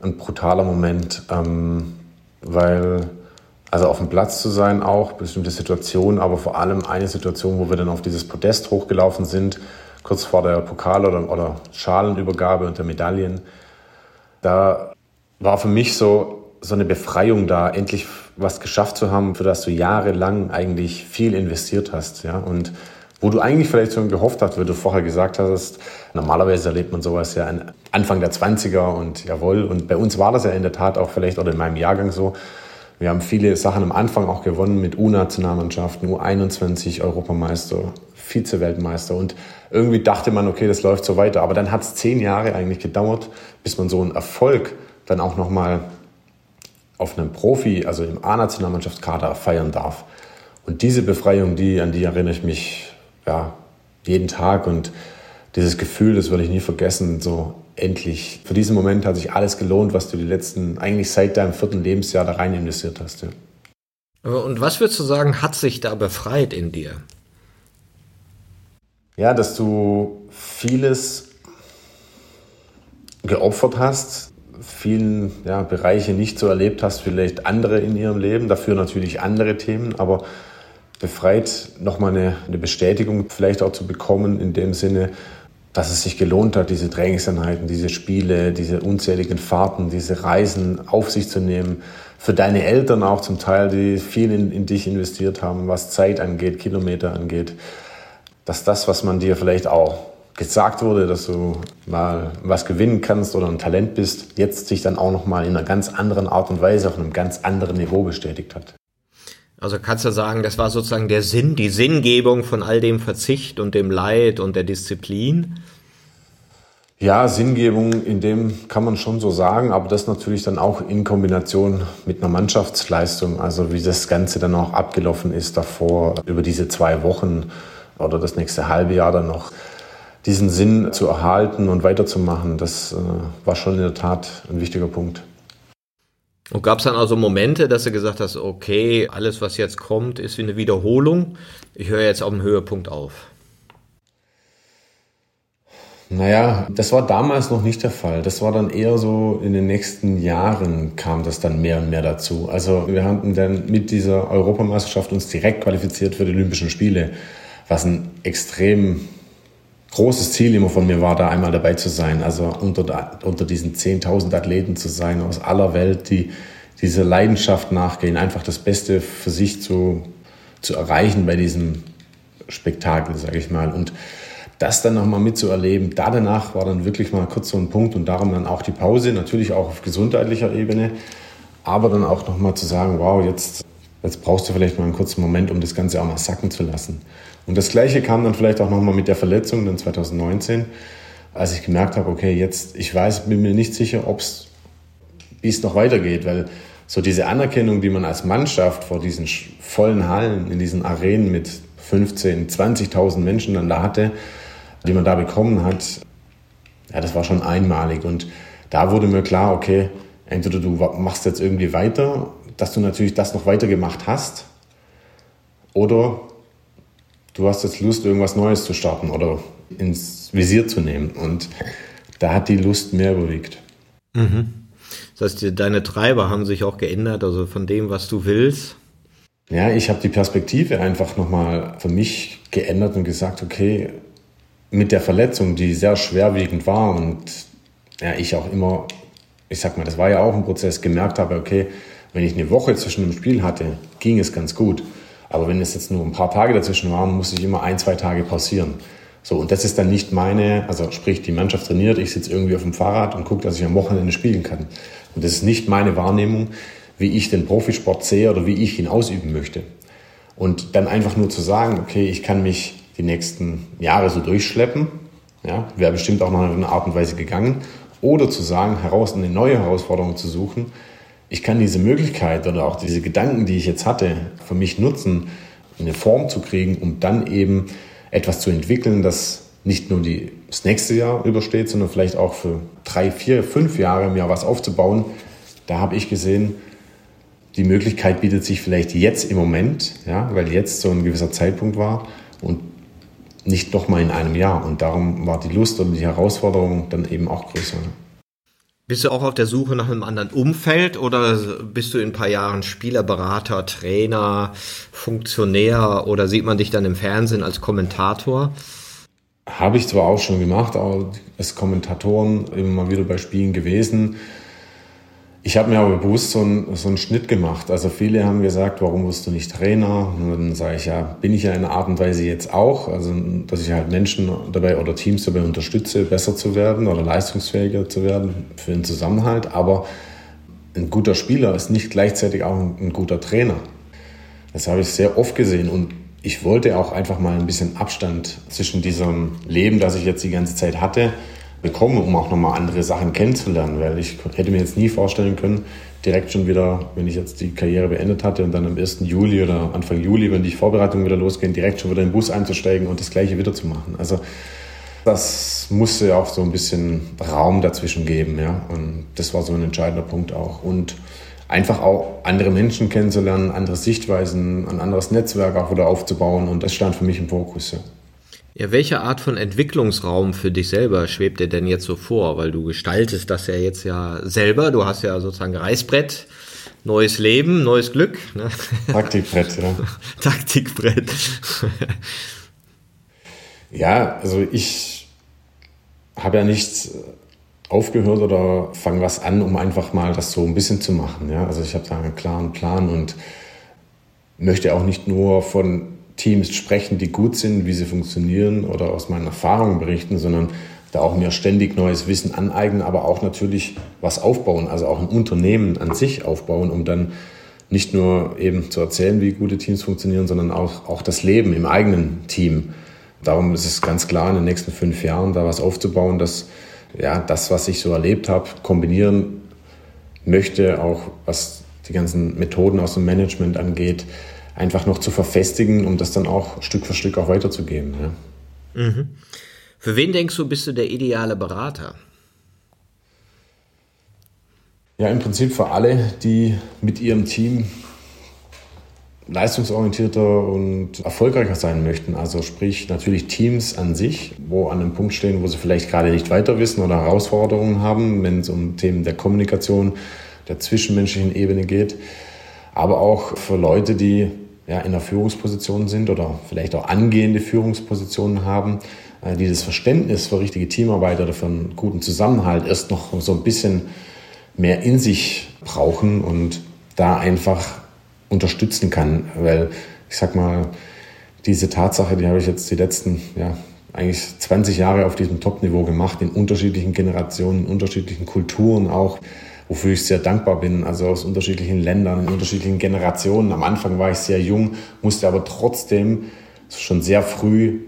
ein brutaler Moment, ähm, weil also auf dem Platz zu sein auch, bestimmte Situationen, aber vor allem eine Situation, wo wir dann auf dieses Podest hochgelaufen sind, kurz vor der Pokal- oder, oder Schalenübergabe und der Medaillen. Da war für mich so so eine Befreiung da, endlich was geschafft zu haben, für das du jahrelang eigentlich viel investiert hast. Ja? Und wo du eigentlich vielleicht schon gehofft hast, wie du vorher gesagt hast, normalerweise erlebt man sowas ja Anfang der 20er und jawohl. Und bei uns war das ja in der Tat auch vielleicht oder in meinem Jahrgang so. Wir haben viele Sachen am Anfang auch gewonnen mit U-Nationalmannschaften, U21 Europameister, Vize-Weltmeister. Und irgendwie dachte man, okay, das läuft so weiter. Aber dann hat es zehn Jahre eigentlich gedauert, bis man so einen Erfolg dann auch nochmal auf einem Profi, also im A-Nationalmannschaftskader feiern darf. Und diese Befreiung, die, an die erinnere ich mich ja, jeden Tag und dieses Gefühl, das werde ich nie vergessen, so endlich. Für diesen Moment hat sich alles gelohnt, was du die letzten, eigentlich seit deinem vierten Lebensjahr da rein investiert hast. Ja. Und was würdest du sagen, hat sich da befreit in dir? Ja, dass du vieles geopfert hast, vielen ja, Bereiche nicht so erlebt hast, vielleicht andere in ihrem Leben, dafür natürlich andere Themen, aber befreit nochmal eine, eine Bestätigung vielleicht auch zu bekommen in dem Sinne, dass es sich gelohnt hat, diese Trainingseinheiten, diese Spiele, diese unzähligen Fahrten, diese Reisen auf sich zu nehmen. Für deine Eltern auch zum Teil, die viel in, in dich investiert haben, was Zeit angeht, Kilometer angeht. Dass das, was man dir vielleicht auch gesagt wurde, dass du mal was gewinnen kannst oder ein Talent bist, jetzt sich dann auch nochmal in einer ganz anderen Art und Weise auf einem ganz anderen Niveau bestätigt hat. Also kannst du sagen, das war sozusagen der Sinn, die Sinngebung von all dem Verzicht und dem Leid und der Disziplin? Ja, Sinngebung, in dem kann man schon so sagen, aber das natürlich dann auch in Kombination mit einer Mannschaftsleistung, also wie das Ganze dann auch abgelaufen ist davor, über diese zwei Wochen oder das nächste halbe Jahr dann noch, diesen Sinn zu erhalten und weiterzumachen, das äh, war schon in der Tat ein wichtiger Punkt. Und gab es dann also Momente, dass du gesagt hast, okay, alles, was jetzt kommt, ist wie eine Wiederholung. Ich höre jetzt auf dem Höhepunkt auf. Naja, das war damals noch nicht der Fall. Das war dann eher so in den nächsten Jahren kam das dann mehr und mehr dazu. Also wir hatten dann mit dieser Europameisterschaft uns direkt qualifiziert für die Olympischen Spiele, was ein extrem großes Ziel immer von mir war, da einmal dabei zu sein. Also unter, unter diesen 10.000 Athleten zu sein aus aller Welt, die dieser Leidenschaft nachgehen, einfach das Beste für sich zu, zu erreichen bei diesem Spektakel, sage ich mal. Und das dann nochmal mitzuerleben, da danach war dann wirklich mal kurz so ein Punkt und darum dann auch die Pause, natürlich auch auf gesundheitlicher Ebene, aber dann auch nochmal zu sagen, wow, jetzt, jetzt brauchst du vielleicht mal einen kurzen Moment, um das Ganze auch mal sacken zu lassen. Und das Gleiche kam dann vielleicht auch nochmal mit der Verletzung dann 2019, als ich gemerkt habe, okay, jetzt, ich weiß, bin mir nicht sicher, ob es, wie es noch weitergeht, weil so diese Anerkennung, die man als Mannschaft vor diesen vollen Hallen, in diesen Arenen mit 15, 20.000 Menschen dann da hatte, die man da bekommen hat, ja, das war schon einmalig. Und da wurde mir klar, okay, entweder du machst jetzt irgendwie weiter, dass du natürlich das noch weiter gemacht hast, oder du hast jetzt Lust, irgendwas Neues zu starten oder ins Visier zu nehmen. Und da hat die Lust mehr überwiegt. Mhm. Das heißt, deine Treiber haben sich auch geändert, also von dem, was du willst. Ja, ich habe die Perspektive einfach nochmal für mich geändert und gesagt, okay, mit der Verletzung, die sehr schwerwiegend war und ja, ich auch immer, ich sag mal, das war ja auch ein Prozess, gemerkt habe, okay, wenn ich eine Woche zwischen dem Spiel hatte, ging es ganz gut. Aber wenn es jetzt nur ein paar Tage dazwischen waren, muss ich immer ein, zwei Tage pausieren. So, und das ist dann nicht meine, also sprich, die Mannschaft trainiert, ich sitze irgendwie auf dem Fahrrad und gucke, dass ich am Wochenende spielen kann. Und das ist nicht meine Wahrnehmung, wie ich den Profisport sehe oder wie ich ihn ausüben möchte. Und dann einfach nur zu sagen, okay, ich kann mich die nächsten Jahre so durchschleppen, ja, wäre bestimmt auch noch in einer Art und Weise gegangen. Oder zu sagen, heraus eine neue Herausforderung zu suchen, ich kann diese Möglichkeit oder auch diese Gedanken, die ich jetzt hatte, für mich nutzen, eine Form zu kriegen, um dann eben etwas zu entwickeln, das nicht nur die, das nächste Jahr übersteht, sondern vielleicht auch für drei, vier, fünf Jahre Jahr was aufzubauen. Da habe ich gesehen, die Möglichkeit bietet sich vielleicht jetzt im Moment, ja, weil jetzt so ein gewisser Zeitpunkt war und nicht noch mal in einem Jahr. Und darum war die Lust und die Herausforderung dann eben auch größer. Bist du auch auf der Suche nach einem anderen Umfeld oder bist du in ein paar Jahren Spielerberater, Trainer, Funktionär oder sieht man dich dann im Fernsehen als Kommentator? Habe ich zwar auch schon gemacht, aber als Kommentatoren immer mal wieder bei Spielen gewesen. Ich habe mir aber bewusst so einen, so einen Schnitt gemacht. Also viele haben gesagt, warum wirst du nicht Trainer? Und dann sage ich, ja, bin ich ja in einer Art und Weise jetzt auch. Also, dass ich halt Menschen dabei oder Teams dabei unterstütze, besser zu werden oder leistungsfähiger zu werden für den Zusammenhalt. Aber ein guter Spieler ist nicht gleichzeitig auch ein, ein guter Trainer. Das habe ich sehr oft gesehen und ich wollte auch einfach mal ein bisschen Abstand zwischen diesem Leben, das ich jetzt die ganze Zeit hatte, bekomme, um auch nochmal andere Sachen kennenzulernen, weil ich hätte mir jetzt nie vorstellen können, direkt schon wieder, wenn ich jetzt die Karriere beendet hatte und dann am 1. Juli oder Anfang Juli, wenn die Vorbereitungen wieder losgehen, direkt schon wieder in den Bus einzusteigen und das Gleiche wieder zu machen. Also das musste auch so ein bisschen Raum dazwischen geben, ja. Und das war so ein entscheidender Punkt auch. Und einfach auch andere Menschen kennenzulernen, andere Sichtweisen, ein anderes Netzwerk auch wieder aufzubauen. Und das stand für mich im Fokus. Ja. Ja, welche Art von Entwicklungsraum für dich selber schwebt dir denn jetzt so vor? Weil du gestaltest das ja jetzt ja selber. Du hast ja sozusagen Reißbrett, neues Leben, neues Glück. Ne? Taktikbrett, ja. Taktikbrett. ja, also ich habe ja nicht aufgehört oder fange was an, um einfach mal das so ein bisschen zu machen. Ja? Also ich habe da einen klaren Plan und möchte auch nicht nur von Teams sprechen, die gut sind, wie sie funktionieren oder aus meinen Erfahrungen berichten, sondern da auch mir ständig neues Wissen aneignen, aber auch natürlich was aufbauen, also auch ein Unternehmen an sich aufbauen, um dann nicht nur eben zu erzählen, wie gute Teams funktionieren, sondern auch, auch das Leben im eigenen Team. Darum ist es ganz klar, in den nächsten fünf Jahren da was aufzubauen, dass ja, das, was ich so erlebt habe, kombinieren möchte, auch was die ganzen Methoden aus dem Management angeht, einfach noch zu verfestigen, um das dann auch Stück für Stück auch weiterzugeben. Ja. Mhm. Für wen denkst du, bist du der ideale Berater? Ja, im Prinzip für alle, die mit ihrem Team leistungsorientierter und erfolgreicher sein möchten. Also sprich natürlich Teams an sich, wo an einem Punkt stehen, wo sie vielleicht gerade nicht weiter wissen oder Herausforderungen haben, wenn es um Themen der Kommunikation, der zwischenmenschlichen Ebene geht. Aber auch für Leute, die ja, in der Führungsposition sind oder vielleicht auch angehende Führungspositionen haben, äh, die das Verständnis für richtige Teamarbeit oder für einen guten Zusammenhalt erst noch so ein bisschen mehr in sich brauchen und da einfach unterstützen kann. Weil ich sag mal, diese Tatsache, die habe ich jetzt die letzten, ja, eigentlich 20 Jahre auf diesem Top-Niveau gemacht, in unterschiedlichen Generationen, in unterschiedlichen Kulturen auch wofür ich sehr dankbar bin, also aus unterschiedlichen Ländern, in unterschiedlichen Generationen. Am Anfang war ich sehr jung, musste aber trotzdem schon sehr früh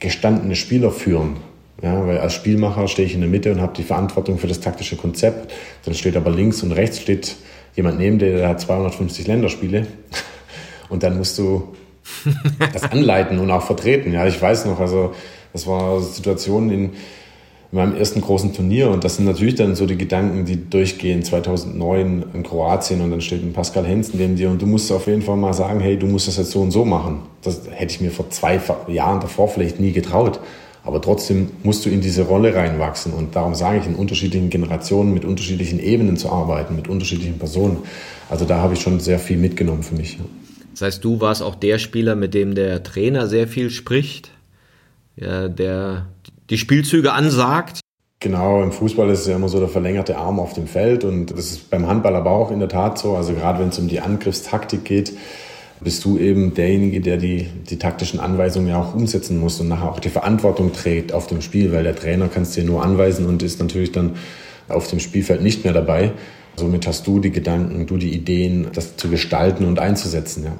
gestandene Spieler führen. Ja, weil als Spielmacher stehe ich in der Mitte und habe die Verantwortung für das taktische Konzept. Dann steht aber links und rechts steht jemand neben dir, der hat 250 Länderspiele. Und dann musst du das anleiten und auch vertreten. Ja, ich weiß noch, also das war Situationen in in meinem ersten großen Turnier. Und das sind natürlich dann so die Gedanken, die durchgehen 2009 in Kroatien und dann steht ein Pascal Hens neben dir und du musst auf jeden Fall mal sagen, hey, du musst das jetzt so und so machen. Das hätte ich mir vor zwei Jahren davor vielleicht nie getraut. Aber trotzdem musst du in diese Rolle reinwachsen. Und darum sage ich, in unterschiedlichen Generationen mit unterschiedlichen Ebenen zu arbeiten, mit unterschiedlichen Personen. Also da habe ich schon sehr viel mitgenommen für mich. Das heißt, du warst auch der Spieler, mit dem der Trainer sehr viel spricht, ja, der die Spielzüge ansagt. Genau, im Fußball ist es ja immer so der verlängerte Arm auf dem Feld und das ist beim Handball aber auch in der Tat so. Also gerade wenn es um die Angriffstaktik geht, bist du eben derjenige, der die, die taktischen Anweisungen ja auch umsetzen muss und nachher auch die Verantwortung trägt auf dem Spiel, weil der Trainer kann es dir nur anweisen und ist natürlich dann auf dem Spielfeld nicht mehr dabei. Somit hast du die Gedanken, du die Ideen, das zu gestalten und einzusetzen, ja.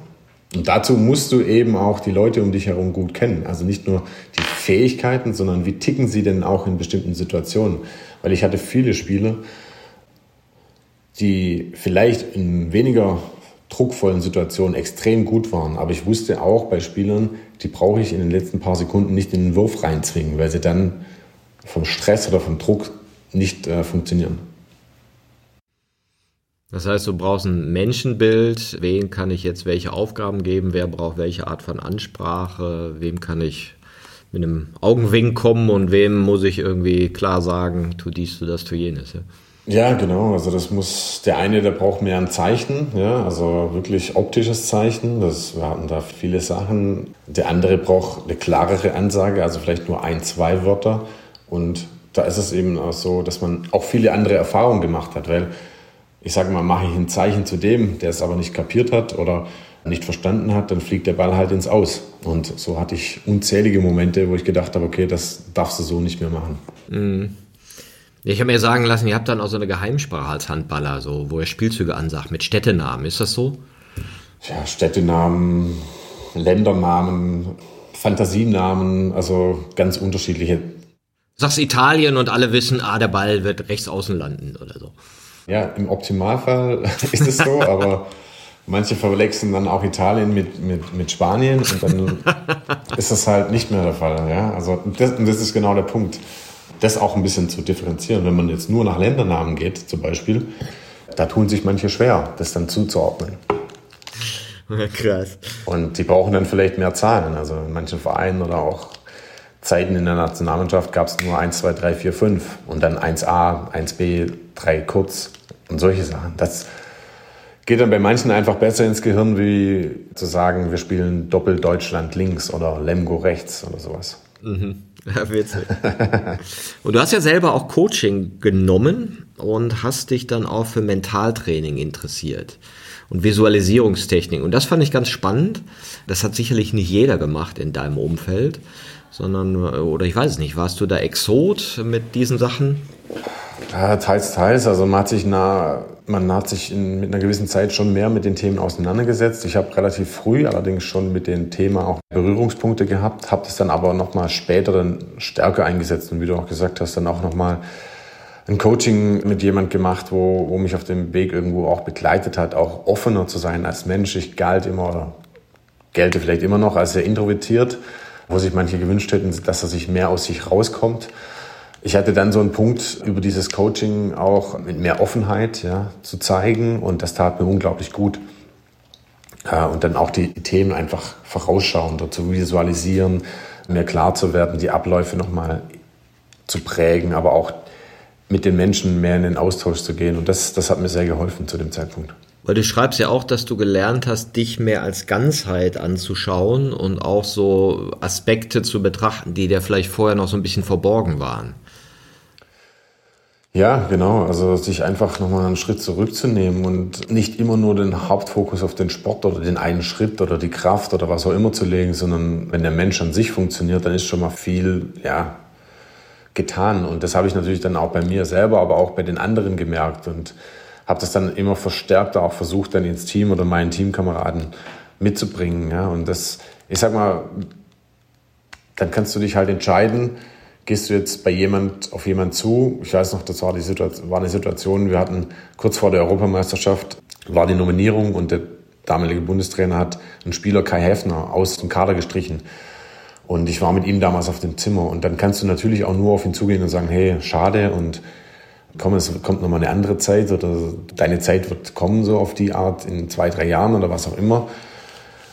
Und dazu musst du eben auch die Leute um dich herum gut kennen. Also nicht nur die Fähigkeiten, sondern wie ticken sie denn auch in bestimmten Situationen. Weil ich hatte viele Spieler, die vielleicht in weniger druckvollen Situationen extrem gut waren. Aber ich wusste auch bei Spielern, die brauche ich in den letzten paar Sekunden nicht in den Wurf reinzwingen, weil sie dann vom Stress oder vom Druck nicht äh, funktionieren. Das heißt, du brauchst ein Menschenbild. Wem kann ich jetzt welche Aufgaben geben? Wer braucht welche Art von Ansprache? Wem kann ich mit einem Augenwink kommen und wem muss ich irgendwie klar sagen, tu dies, tu das, tu jenes? Ja? Ja, genau. Also das muss der eine, der braucht mehr ein Zeichen, ja, also wirklich optisches Zeichen. Das, wir hatten da viele Sachen. Der andere braucht eine klarere Ansage, also vielleicht nur ein, zwei Wörter. Und da ist es eben auch so, dass man auch viele andere Erfahrungen gemacht hat, weil ich sage mal, mache ich ein Zeichen zu dem, der es aber nicht kapiert hat oder nicht verstanden hat, dann fliegt der Ball halt ins Aus. Und so hatte ich unzählige Momente, wo ich gedacht habe, okay, das darfst du so nicht mehr machen. Mhm. Ich habe mir sagen lassen, ihr habt dann auch so eine Geheimsprache als Handballer, so, wo ihr Spielzüge ansagt mit Städtenamen. Ist das so? Ja, Städtenamen, Ländernamen, Fantasienamen, also ganz unterschiedliche. Sagst Italien und alle wissen, ah, der Ball wird rechts außen landen oder so. Ja, im Optimalfall ist es so, aber manche verwechseln dann auch Italien mit, mit, mit Spanien und dann ist das halt nicht mehr der Fall. Ja? Also das, und das ist genau der Punkt. Das auch ein bisschen zu differenzieren. Wenn man jetzt nur nach Ländernamen geht, zum Beispiel, da tun sich manche schwer, das dann zuzuordnen. Krass. Und die brauchen dann vielleicht mehr Zahlen. Also in manchen Vereinen oder auch Zeiten in der Nationalmannschaft gab es nur 1, 2, 3, 4, 5 und dann 1a, 1b, 3 kurz und solche Sachen. Das geht dann bei manchen einfach besser ins Gehirn, wie zu sagen, wir spielen Doppel Deutschland links oder Lemgo rechts oder sowas. Mhm. Witzig. und du hast ja selber auch Coaching genommen und hast dich dann auch für Mentaltraining interessiert und Visualisierungstechnik. Und das fand ich ganz spannend. Das hat sicherlich nicht jeder gemacht in deinem Umfeld, sondern, oder ich weiß es nicht, warst du da Exot mit diesen Sachen? Ja, teils, teils. Also man hat sich, nah, man hat sich in, mit einer gewissen Zeit schon mehr mit den Themen auseinandergesetzt. Ich habe relativ früh allerdings schon mit dem Thema auch Berührungspunkte gehabt, habe das dann aber nochmal später dann stärker eingesetzt und wie du auch gesagt hast, dann auch nochmal ein Coaching mit jemand gemacht, wo, wo mich auf dem Weg irgendwo auch begleitet hat, auch offener zu sein als Mensch. Ich galt immer oder gelte vielleicht immer noch als sehr introvertiert, wo sich manche gewünscht hätten, dass er sich mehr aus sich rauskommt. Ich hatte dann so einen Punkt über dieses Coaching auch mit mehr Offenheit ja, zu zeigen und das tat mir unglaublich gut. Und dann auch die Themen einfach vorausschauender zu visualisieren, mir klar zu werden, die Abläufe nochmal zu prägen, aber auch mit den Menschen mehr in den Austausch zu gehen. Und das, das hat mir sehr geholfen zu dem Zeitpunkt. Weil du schreibst ja auch, dass du gelernt hast, dich mehr als Ganzheit anzuschauen und auch so Aspekte zu betrachten, die dir vielleicht vorher noch so ein bisschen verborgen waren. Ja, genau. Also sich einfach nochmal einen Schritt zurückzunehmen und nicht immer nur den Hauptfokus auf den Sport oder den einen Schritt oder die Kraft oder was auch immer zu legen, sondern wenn der Mensch an sich funktioniert, dann ist schon mal viel, ja, getan. Und das habe ich natürlich dann auch bei mir selber, aber auch bei den anderen gemerkt und habe das dann immer verstärkt auch versucht, dann ins Team oder meinen Teamkameraden mitzubringen. Ja. Und das, ich sag mal, dann kannst du dich halt entscheiden, gehst du jetzt bei jemand auf jemand zu. Ich weiß noch, das war, die Situation, war eine Situation, wir hatten kurz vor der Europameisterschaft, war die Nominierung und der damalige Bundestrainer hat einen Spieler Kai Häfner aus dem Kader gestrichen. Und ich war mit ihm damals auf dem Zimmer. Und dann kannst du natürlich auch nur auf ihn zugehen und sagen, hey, schade und komm, es kommt nochmal eine andere Zeit oder deine Zeit wird kommen, so auf die Art in zwei, drei Jahren oder was auch immer.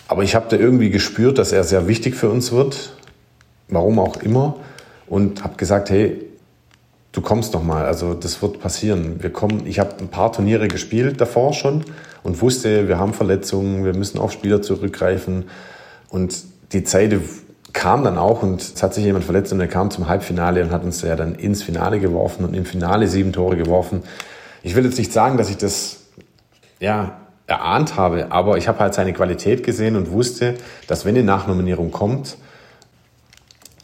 Aber ich habe da irgendwie gespürt, dass er sehr wichtig für uns wird, warum auch immer, und habe gesagt, hey, du kommst noch mal, also das wird passieren. Wir kommen, ich habe ein paar Turniere gespielt davor schon und wusste, wir haben Verletzungen, wir müssen auf Spieler zurückgreifen und die Zeit kam dann auch und es hat sich jemand verletzt und er kam zum Halbfinale und hat uns ja dann ins Finale geworfen und im Finale sieben Tore geworfen. Ich will jetzt nicht sagen, dass ich das ja erahnt habe, aber ich habe halt seine Qualität gesehen und wusste, dass wenn die Nachnominierung kommt,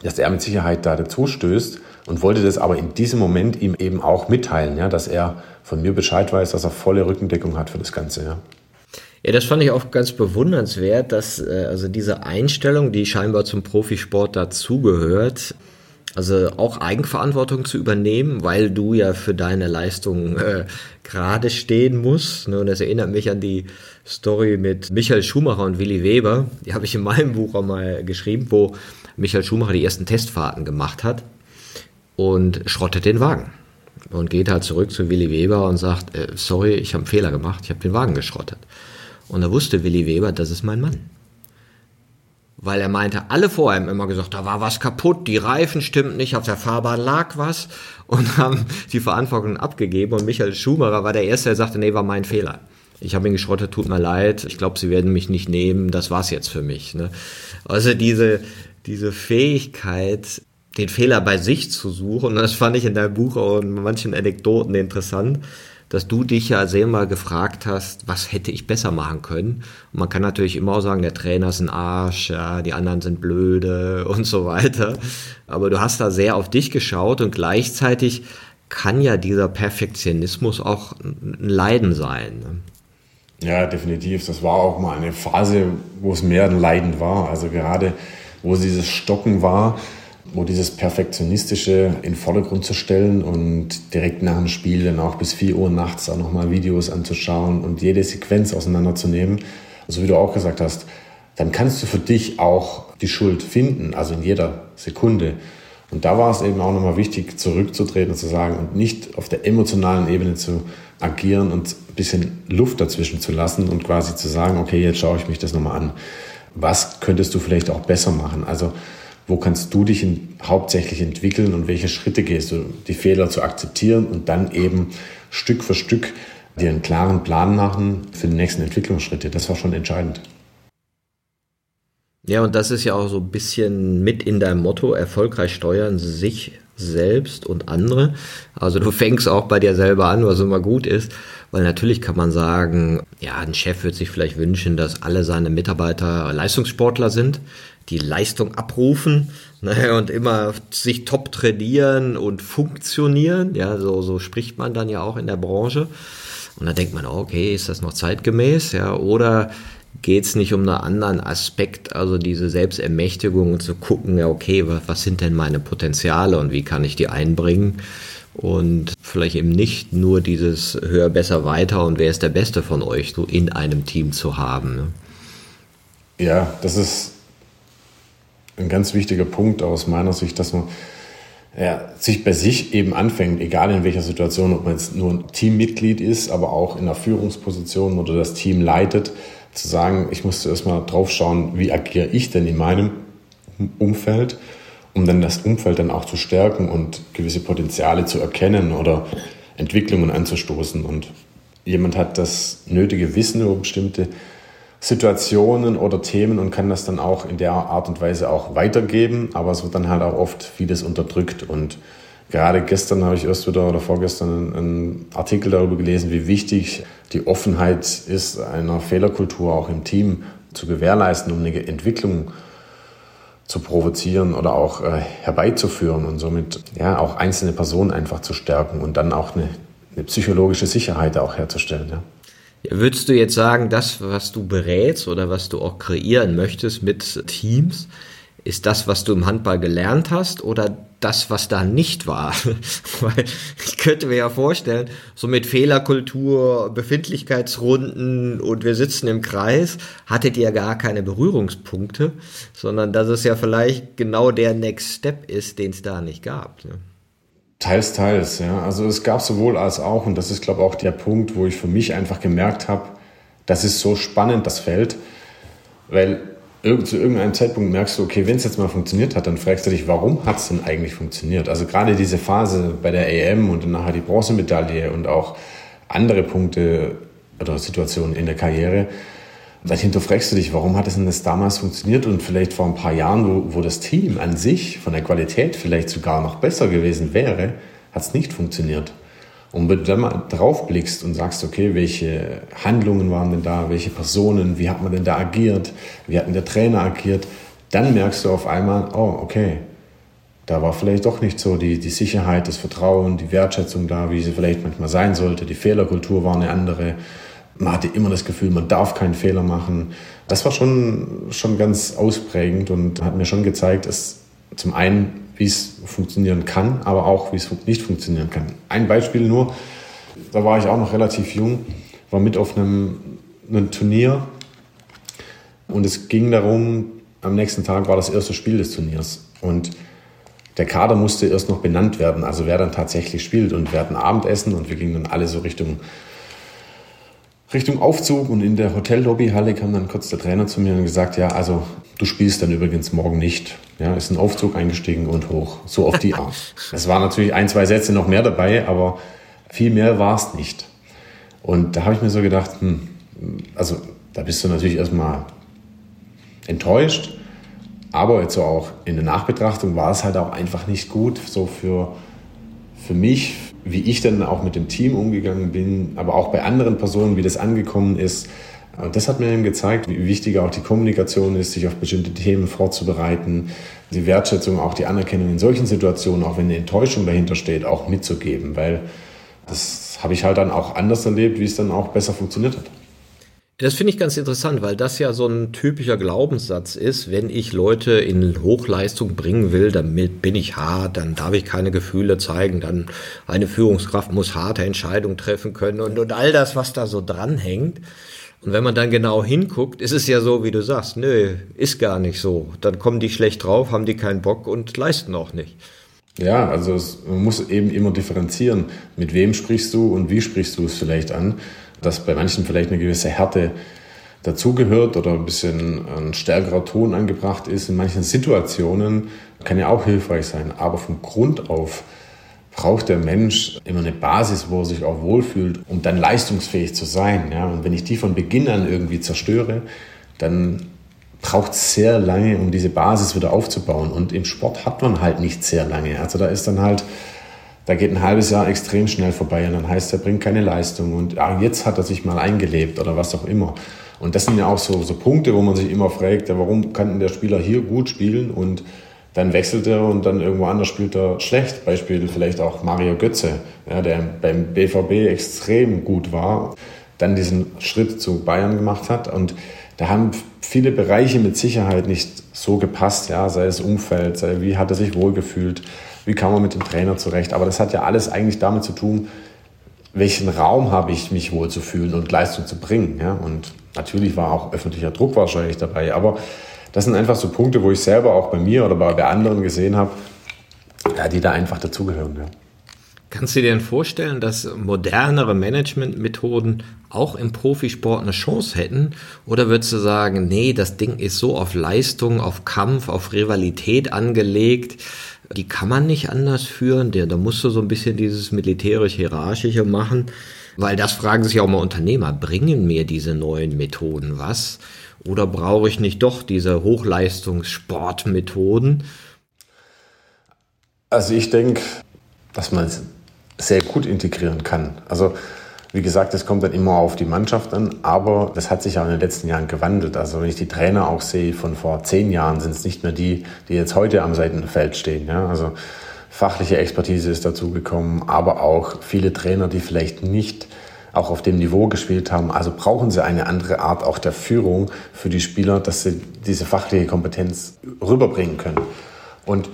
dass er mit Sicherheit da dazu stößt und wollte das aber in diesem Moment ihm eben auch mitteilen, ja, dass er von mir Bescheid weiß, dass er volle Rückendeckung hat für das Ganze. Ja. Ja, das fand ich auch ganz bewundernswert, dass äh, also diese Einstellung, die scheinbar zum Profisport dazugehört, also auch Eigenverantwortung zu übernehmen, weil du ja für deine Leistung äh, gerade stehen musst. Ne? Und das erinnert mich an die Story mit Michael Schumacher und Willi Weber. Die habe ich in meinem Buch auch mal geschrieben, wo Michael Schumacher die ersten Testfahrten gemacht hat und schrottet den Wagen. Und geht halt zurück zu Willi Weber und sagt, äh, sorry, ich habe einen Fehler gemacht, ich habe den Wagen geschrottet. Und da wusste Willi Weber, das ist mein Mann. Weil er meinte, alle vor ihm immer gesagt, da war was kaputt, die Reifen stimmten nicht, auf der Fahrbahn lag was und haben die Verantwortung abgegeben. Und Michael Schumacher war der Erste, der sagte, nee, war mein Fehler. Ich habe ihn geschrottet, tut mir leid, ich glaube, sie werden mich nicht nehmen, das war's jetzt für mich. Ne? Also diese, diese Fähigkeit, den Fehler bei sich zu suchen, das fand ich in deinem Buch auch in manchen Anekdoten interessant, dass du dich ja mal gefragt hast, was hätte ich besser machen können. Und man kann natürlich immer sagen, der Trainer ist ein Arsch, ja, die anderen sind blöde und so weiter. Aber du hast da sehr auf dich geschaut und gleichzeitig kann ja dieser Perfektionismus auch ein Leiden sein. Ne? Ja, definitiv. Das war auch mal eine Phase, wo es mehr ein Leiden war. Also gerade, wo dieses Stocken war, wo dieses Perfektionistische in den Vordergrund zu stellen und direkt nach dem Spiel dann auch bis 4 Uhr nachts auch nochmal Videos anzuschauen und jede Sequenz auseinanderzunehmen, so wie du auch gesagt hast, dann kannst du für dich auch die Schuld finden, also in jeder Sekunde. Und da war es eben auch nochmal wichtig, zurückzutreten und zu sagen und nicht auf der emotionalen Ebene zu agieren und ein bisschen Luft dazwischen zu lassen und quasi zu sagen, okay, jetzt schaue ich mich das nochmal an. Was könntest du vielleicht auch besser machen? Also wo kannst du dich in, hauptsächlich entwickeln und welche Schritte gehst du, die Fehler zu akzeptieren und dann eben Stück für Stück dir einen klaren Plan machen für die nächsten Entwicklungsschritte. Das war schon entscheidend. Ja, und das ist ja auch so ein bisschen mit in deinem Motto, erfolgreich steuern, sich selbst und andere. Also du fängst auch bei dir selber an, was immer gut ist, weil natürlich kann man sagen, ja, ein Chef wird sich vielleicht wünschen, dass alle seine Mitarbeiter Leistungssportler sind, die Leistung abrufen ne, und immer sich top trainieren und funktionieren. Ja, so, so spricht man dann ja auch in der Branche. Und da denkt man, okay, ist das noch zeitgemäß? Ja, oder geht es nicht um einen anderen Aspekt, also diese Selbstermächtigung und zu gucken, ja, okay, was, was sind denn meine Potenziale und wie kann ich die einbringen? Und vielleicht eben nicht nur dieses höher, besser, weiter und wer ist der Beste von euch so in einem Team zu haben. Ne? Ja, das ist ein ganz wichtiger Punkt aus meiner Sicht, dass man ja, sich bei sich eben anfängt, egal in welcher Situation, ob man jetzt nur ein Teammitglied ist, aber auch in einer Führungsposition oder das Team leitet, zu sagen, ich musste erstmal drauf schauen, wie agiere ich denn in meinem Umfeld, um dann das Umfeld dann auch zu stärken und gewisse Potenziale zu erkennen oder Entwicklungen anzustoßen. Und jemand hat das nötige Wissen über bestimmte Situationen oder Themen und kann das dann auch in der Art und Weise auch weitergeben, aber es wird dann halt auch oft vieles unterdrückt und Gerade gestern habe ich erst wieder oder vorgestern einen Artikel darüber gelesen, wie wichtig die Offenheit ist, einer Fehlerkultur auch im Team zu gewährleisten, um eine Entwicklung zu provozieren oder auch äh, herbeizuführen und somit ja auch einzelne Personen einfach zu stärken und dann auch eine, eine psychologische Sicherheit auch herzustellen. Ja. Würdest du jetzt sagen, das, was du berätst oder was du auch kreieren möchtest mit Teams, ist das, was du im Handball gelernt hast oder das, was da nicht war? Weil ich könnte mir ja vorstellen, so mit Fehlerkultur, Befindlichkeitsrunden und wir sitzen im Kreis, hattet ihr gar keine Berührungspunkte, sondern dass es ja vielleicht genau der Next Step ist, den es da nicht gab. Ne? Teils, teils, ja. Also es gab sowohl als auch und das ist, glaube ich, auch der Punkt, wo ich für mich einfach gemerkt habe, das ist so spannend, das Feld, weil zu irgendeinem Zeitpunkt merkst du, okay, wenn es jetzt mal funktioniert hat, dann fragst du dich, warum hat es denn eigentlich funktioniert? Also gerade diese Phase bei der EM und dann nachher die Bronzemedaille und auch andere Punkte oder Situationen in der Karriere, dann hinterfragst du dich, warum hat es denn das damals funktioniert und vielleicht vor ein paar Jahren, wo, wo das Team an sich von der Qualität vielleicht sogar noch besser gewesen wäre, hat es nicht funktioniert. Und wenn du dann mal drauf blickst und sagst, okay, welche Handlungen waren denn da, welche Personen, wie hat man denn da agiert, wie hat denn der Trainer agiert, dann merkst du auf einmal, oh, okay, da war vielleicht doch nicht so die, die Sicherheit, das Vertrauen, die Wertschätzung da, wie sie vielleicht manchmal sein sollte. Die Fehlerkultur war eine andere. Man hatte immer das Gefühl, man darf keinen Fehler machen. Das war schon, schon ganz ausprägend und hat mir schon gezeigt, dass zum einen wie es funktionieren kann, aber auch wie es nicht funktionieren kann. Ein Beispiel nur, da war ich auch noch relativ jung, war mit auf einem, einem Turnier und es ging darum, am nächsten Tag war das erste Spiel des Turniers und der Kader musste erst noch benannt werden, also wer dann tatsächlich spielt und wir hatten Abendessen und wir gingen dann alle so Richtung Richtung Aufzug und in der Hotellobbyhalle kam dann kurz der Trainer zu mir und gesagt, ja, also du spielst dann übrigens morgen nicht. Ja, ist ein Aufzug eingestiegen und hoch. So auf die Art. es waren natürlich ein, zwei Sätze noch mehr dabei, aber viel mehr war es nicht. Und da habe ich mir so gedacht, hm, also da bist du natürlich erstmal enttäuscht, aber jetzt so auch in der Nachbetrachtung war es halt auch einfach nicht gut, so für, für mich, wie ich dann auch mit dem Team umgegangen bin, aber auch bei anderen Personen, wie das angekommen ist. Und das hat mir eben gezeigt, wie wichtig auch die Kommunikation ist, sich auf bestimmte Themen vorzubereiten, die Wertschätzung, auch die Anerkennung in solchen Situationen, auch wenn eine Enttäuschung dahinter steht, auch mitzugeben, weil das habe ich halt dann auch anders erlebt, wie es dann auch besser funktioniert hat. Das finde ich ganz interessant, weil das ja so ein typischer Glaubenssatz ist. Wenn ich Leute in Hochleistung bringen will, dann bin ich hart, dann darf ich keine Gefühle zeigen, dann eine Führungskraft muss harte Entscheidungen treffen können und, und all das, was da so dranhängt. Und wenn man dann genau hinguckt, ist es ja so, wie du sagst, nö, ist gar nicht so. Dann kommen die schlecht drauf, haben die keinen Bock und leisten auch nicht. Ja, also es, man muss eben immer differenzieren, mit wem sprichst du und wie sprichst du es vielleicht an dass bei manchen vielleicht eine gewisse Härte dazugehört oder ein bisschen ein stärkerer Ton angebracht ist in manchen Situationen, kann ja auch hilfreich sein. Aber vom Grund auf braucht der Mensch immer eine Basis, wo er sich auch wohlfühlt, um dann leistungsfähig zu sein. Ja? Und wenn ich die von Beginn an irgendwie zerstöre, dann braucht es sehr lange, um diese Basis wieder aufzubauen. Und im Sport hat man halt nicht sehr lange. Also da ist dann halt, da geht ein halbes Jahr extrem schnell vorbei und dann heißt, er bringt keine Leistung und ah, jetzt hat er sich mal eingelebt oder was auch immer. Und das sind ja auch so, so Punkte, wo man sich immer fragt, ja, warum kann der Spieler hier gut spielen und dann wechselt er und dann irgendwo anders spielt er schlecht. Beispiel vielleicht auch Mario Götze, ja, der beim BVB extrem gut war, dann diesen Schritt zu Bayern gemacht hat und da haben viele Bereiche mit Sicherheit nicht so gepasst, ja, sei es Umfeld, sei wie hat er sich wohlgefühlt, wie kam er mit dem Trainer zurecht. Aber das hat ja alles eigentlich damit zu tun, welchen Raum habe ich, mich wohlzufühlen und Leistung zu bringen. Ja? Und natürlich war auch öffentlicher Druck wahrscheinlich dabei, aber das sind einfach so Punkte, wo ich selber auch bei mir oder bei anderen gesehen habe, ja, die da einfach dazugehören. Ja. Kannst du dir denn vorstellen, dass modernere Managementmethoden auch im Profisport eine Chance hätten? Oder würdest du sagen, nee, das Ding ist so auf Leistung, auf Kampf, auf Rivalität angelegt, die kann man nicht anders führen, da musst du so ein bisschen dieses militärisch-hierarchische machen, weil das fragen sich auch mal Unternehmer, bringen mir diese neuen Methoden was? Oder brauche ich nicht doch diese Hochleistungssportmethoden? Also ich denke, dass man es sehr gut integrieren kann. Also wie gesagt, es kommt dann immer auf die Mannschaft an, aber das hat sich ja in den letzten Jahren gewandelt. Also wenn ich die Trainer auch sehe von vor zehn Jahren, sind es nicht mehr die, die jetzt heute am Seitenfeld stehen. Ja? Also fachliche Expertise ist dazugekommen, aber auch viele Trainer, die vielleicht nicht auch auf dem Niveau gespielt haben. Also brauchen sie eine andere Art auch der Führung für die Spieler, dass sie diese fachliche Kompetenz rüberbringen können. Und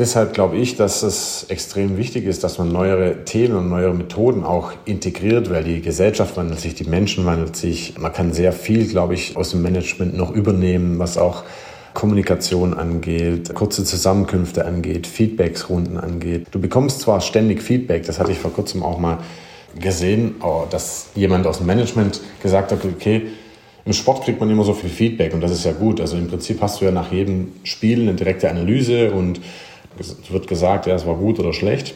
Deshalb glaube ich, dass es extrem wichtig ist, dass man neuere Themen und neuere Methoden auch integriert, weil die Gesellschaft wandelt sich, die Menschen wandelt sich. Man kann sehr viel, glaube ich, aus dem Management noch übernehmen, was auch Kommunikation angeht, kurze Zusammenkünfte angeht, Feedbacksrunden angeht. Du bekommst zwar ständig Feedback, das hatte ich vor kurzem auch mal gesehen, oh, dass jemand aus dem Management gesagt hat, okay, im Sport kriegt man immer so viel Feedback und das ist ja gut. Also im Prinzip hast du ja nach jedem Spiel eine direkte Analyse und es wird gesagt, ja, es war gut oder schlecht.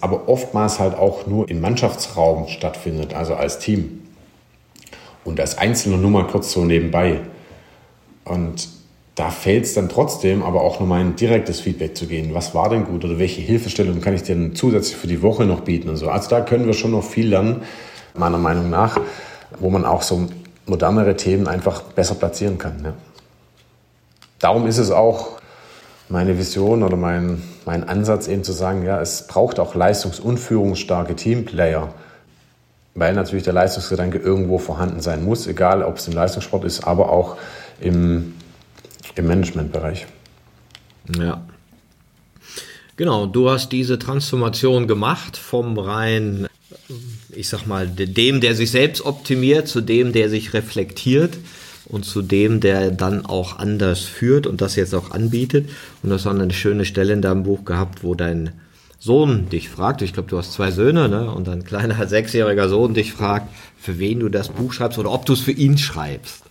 Aber oftmals halt auch nur im Mannschaftsraum stattfindet, also als Team. Und als Einzelner nur mal kurz so nebenbei. Und da fällt es dann trotzdem aber auch nochmal ein direktes Feedback zu gehen. Was war denn gut oder welche Hilfestellung kann ich denn zusätzlich für die Woche noch bieten und so. Also da können wir schon noch viel lernen, meiner Meinung nach, wo man auch so modernere Themen einfach besser platzieren kann. Ja. Darum ist es auch meine Vision oder mein, mein Ansatz eben zu sagen, ja, es braucht auch leistungs- und führungsstarke Teamplayer, weil natürlich der Leistungsgedanke irgendwo vorhanden sein muss, egal ob es im Leistungssport ist, aber auch im, im Managementbereich. Ja. Genau, du hast diese Transformation gemacht vom rein, ich sag mal, dem, der sich selbst optimiert, zu dem, der sich reflektiert und zu dem, der dann auch anders führt und das jetzt auch anbietet. Und das war eine schöne Stelle in deinem Buch gehabt, wo dein Sohn dich fragt, ich glaube, du hast zwei Söhne, ne? und ein kleiner sechsjähriger Sohn dich fragt, für wen du das Buch schreibst oder ob du es für ihn schreibst.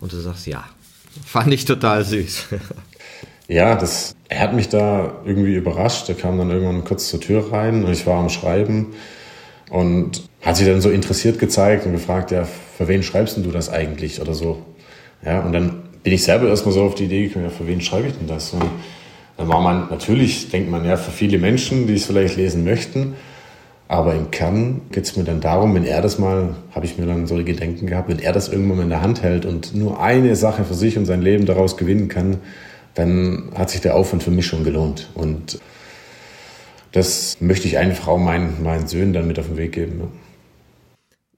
Und du sagst, ja. Fand ich total süß. Ja, das, er hat mich da irgendwie überrascht. Er kam dann irgendwann kurz zur Tür rein und ich war am Schreiben und hat sich dann so interessiert gezeigt und gefragt, ja, für wen schreibst du das eigentlich oder so. Ja, und dann bin ich selber erstmal so auf die Idee gekommen, ja, für wen schreibe ich denn das? Und dann war man, natürlich denkt man ja für viele Menschen, die es vielleicht lesen möchten, aber im Kern geht es mir dann darum, wenn er das mal, habe ich mir dann so die Gedenken gehabt, wenn er das irgendwann mal in der Hand hält und nur eine Sache für sich und sein Leben daraus gewinnen kann, dann hat sich der Aufwand für mich schon gelohnt. Und das möchte ich einfach auch meinen, meinen Söhnen dann mit auf den Weg geben. Ja.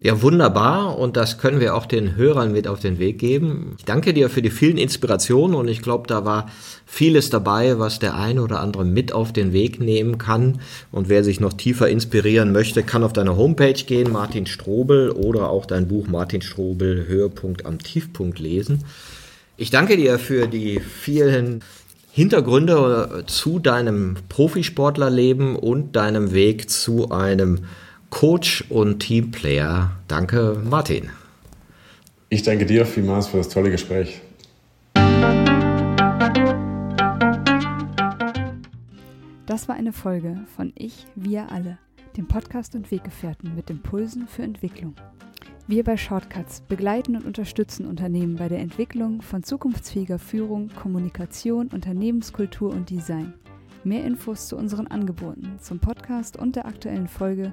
Ja, wunderbar. Und das können wir auch den Hörern mit auf den Weg geben. Ich danke dir für die vielen Inspirationen und ich glaube, da war vieles dabei, was der eine oder andere mit auf den Weg nehmen kann. Und wer sich noch tiefer inspirieren möchte, kann auf deine Homepage gehen, Martin Strobel, oder auch dein Buch Martin Strobel, Höhepunkt am Tiefpunkt lesen. Ich danke dir für die vielen Hintergründe zu deinem Profisportlerleben und deinem Weg zu einem Coach und Teamplayer. Danke, Martin. Ich danke dir vielmals für das tolle Gespräch. Das war eine Folge von Ich, wir alle, dem Podcast und Weggefährten mit Impulsen für Entwicklung. Wir bei Shortcuts begleiten und unterstützen Unternehmen bei der Entwicklung von zukunftsfähiger Führung, Kommunikation, Unternehmenskultur und Design. Mehr Infos zu unseren Angeboten, zum Podcast und der aktuellen Folge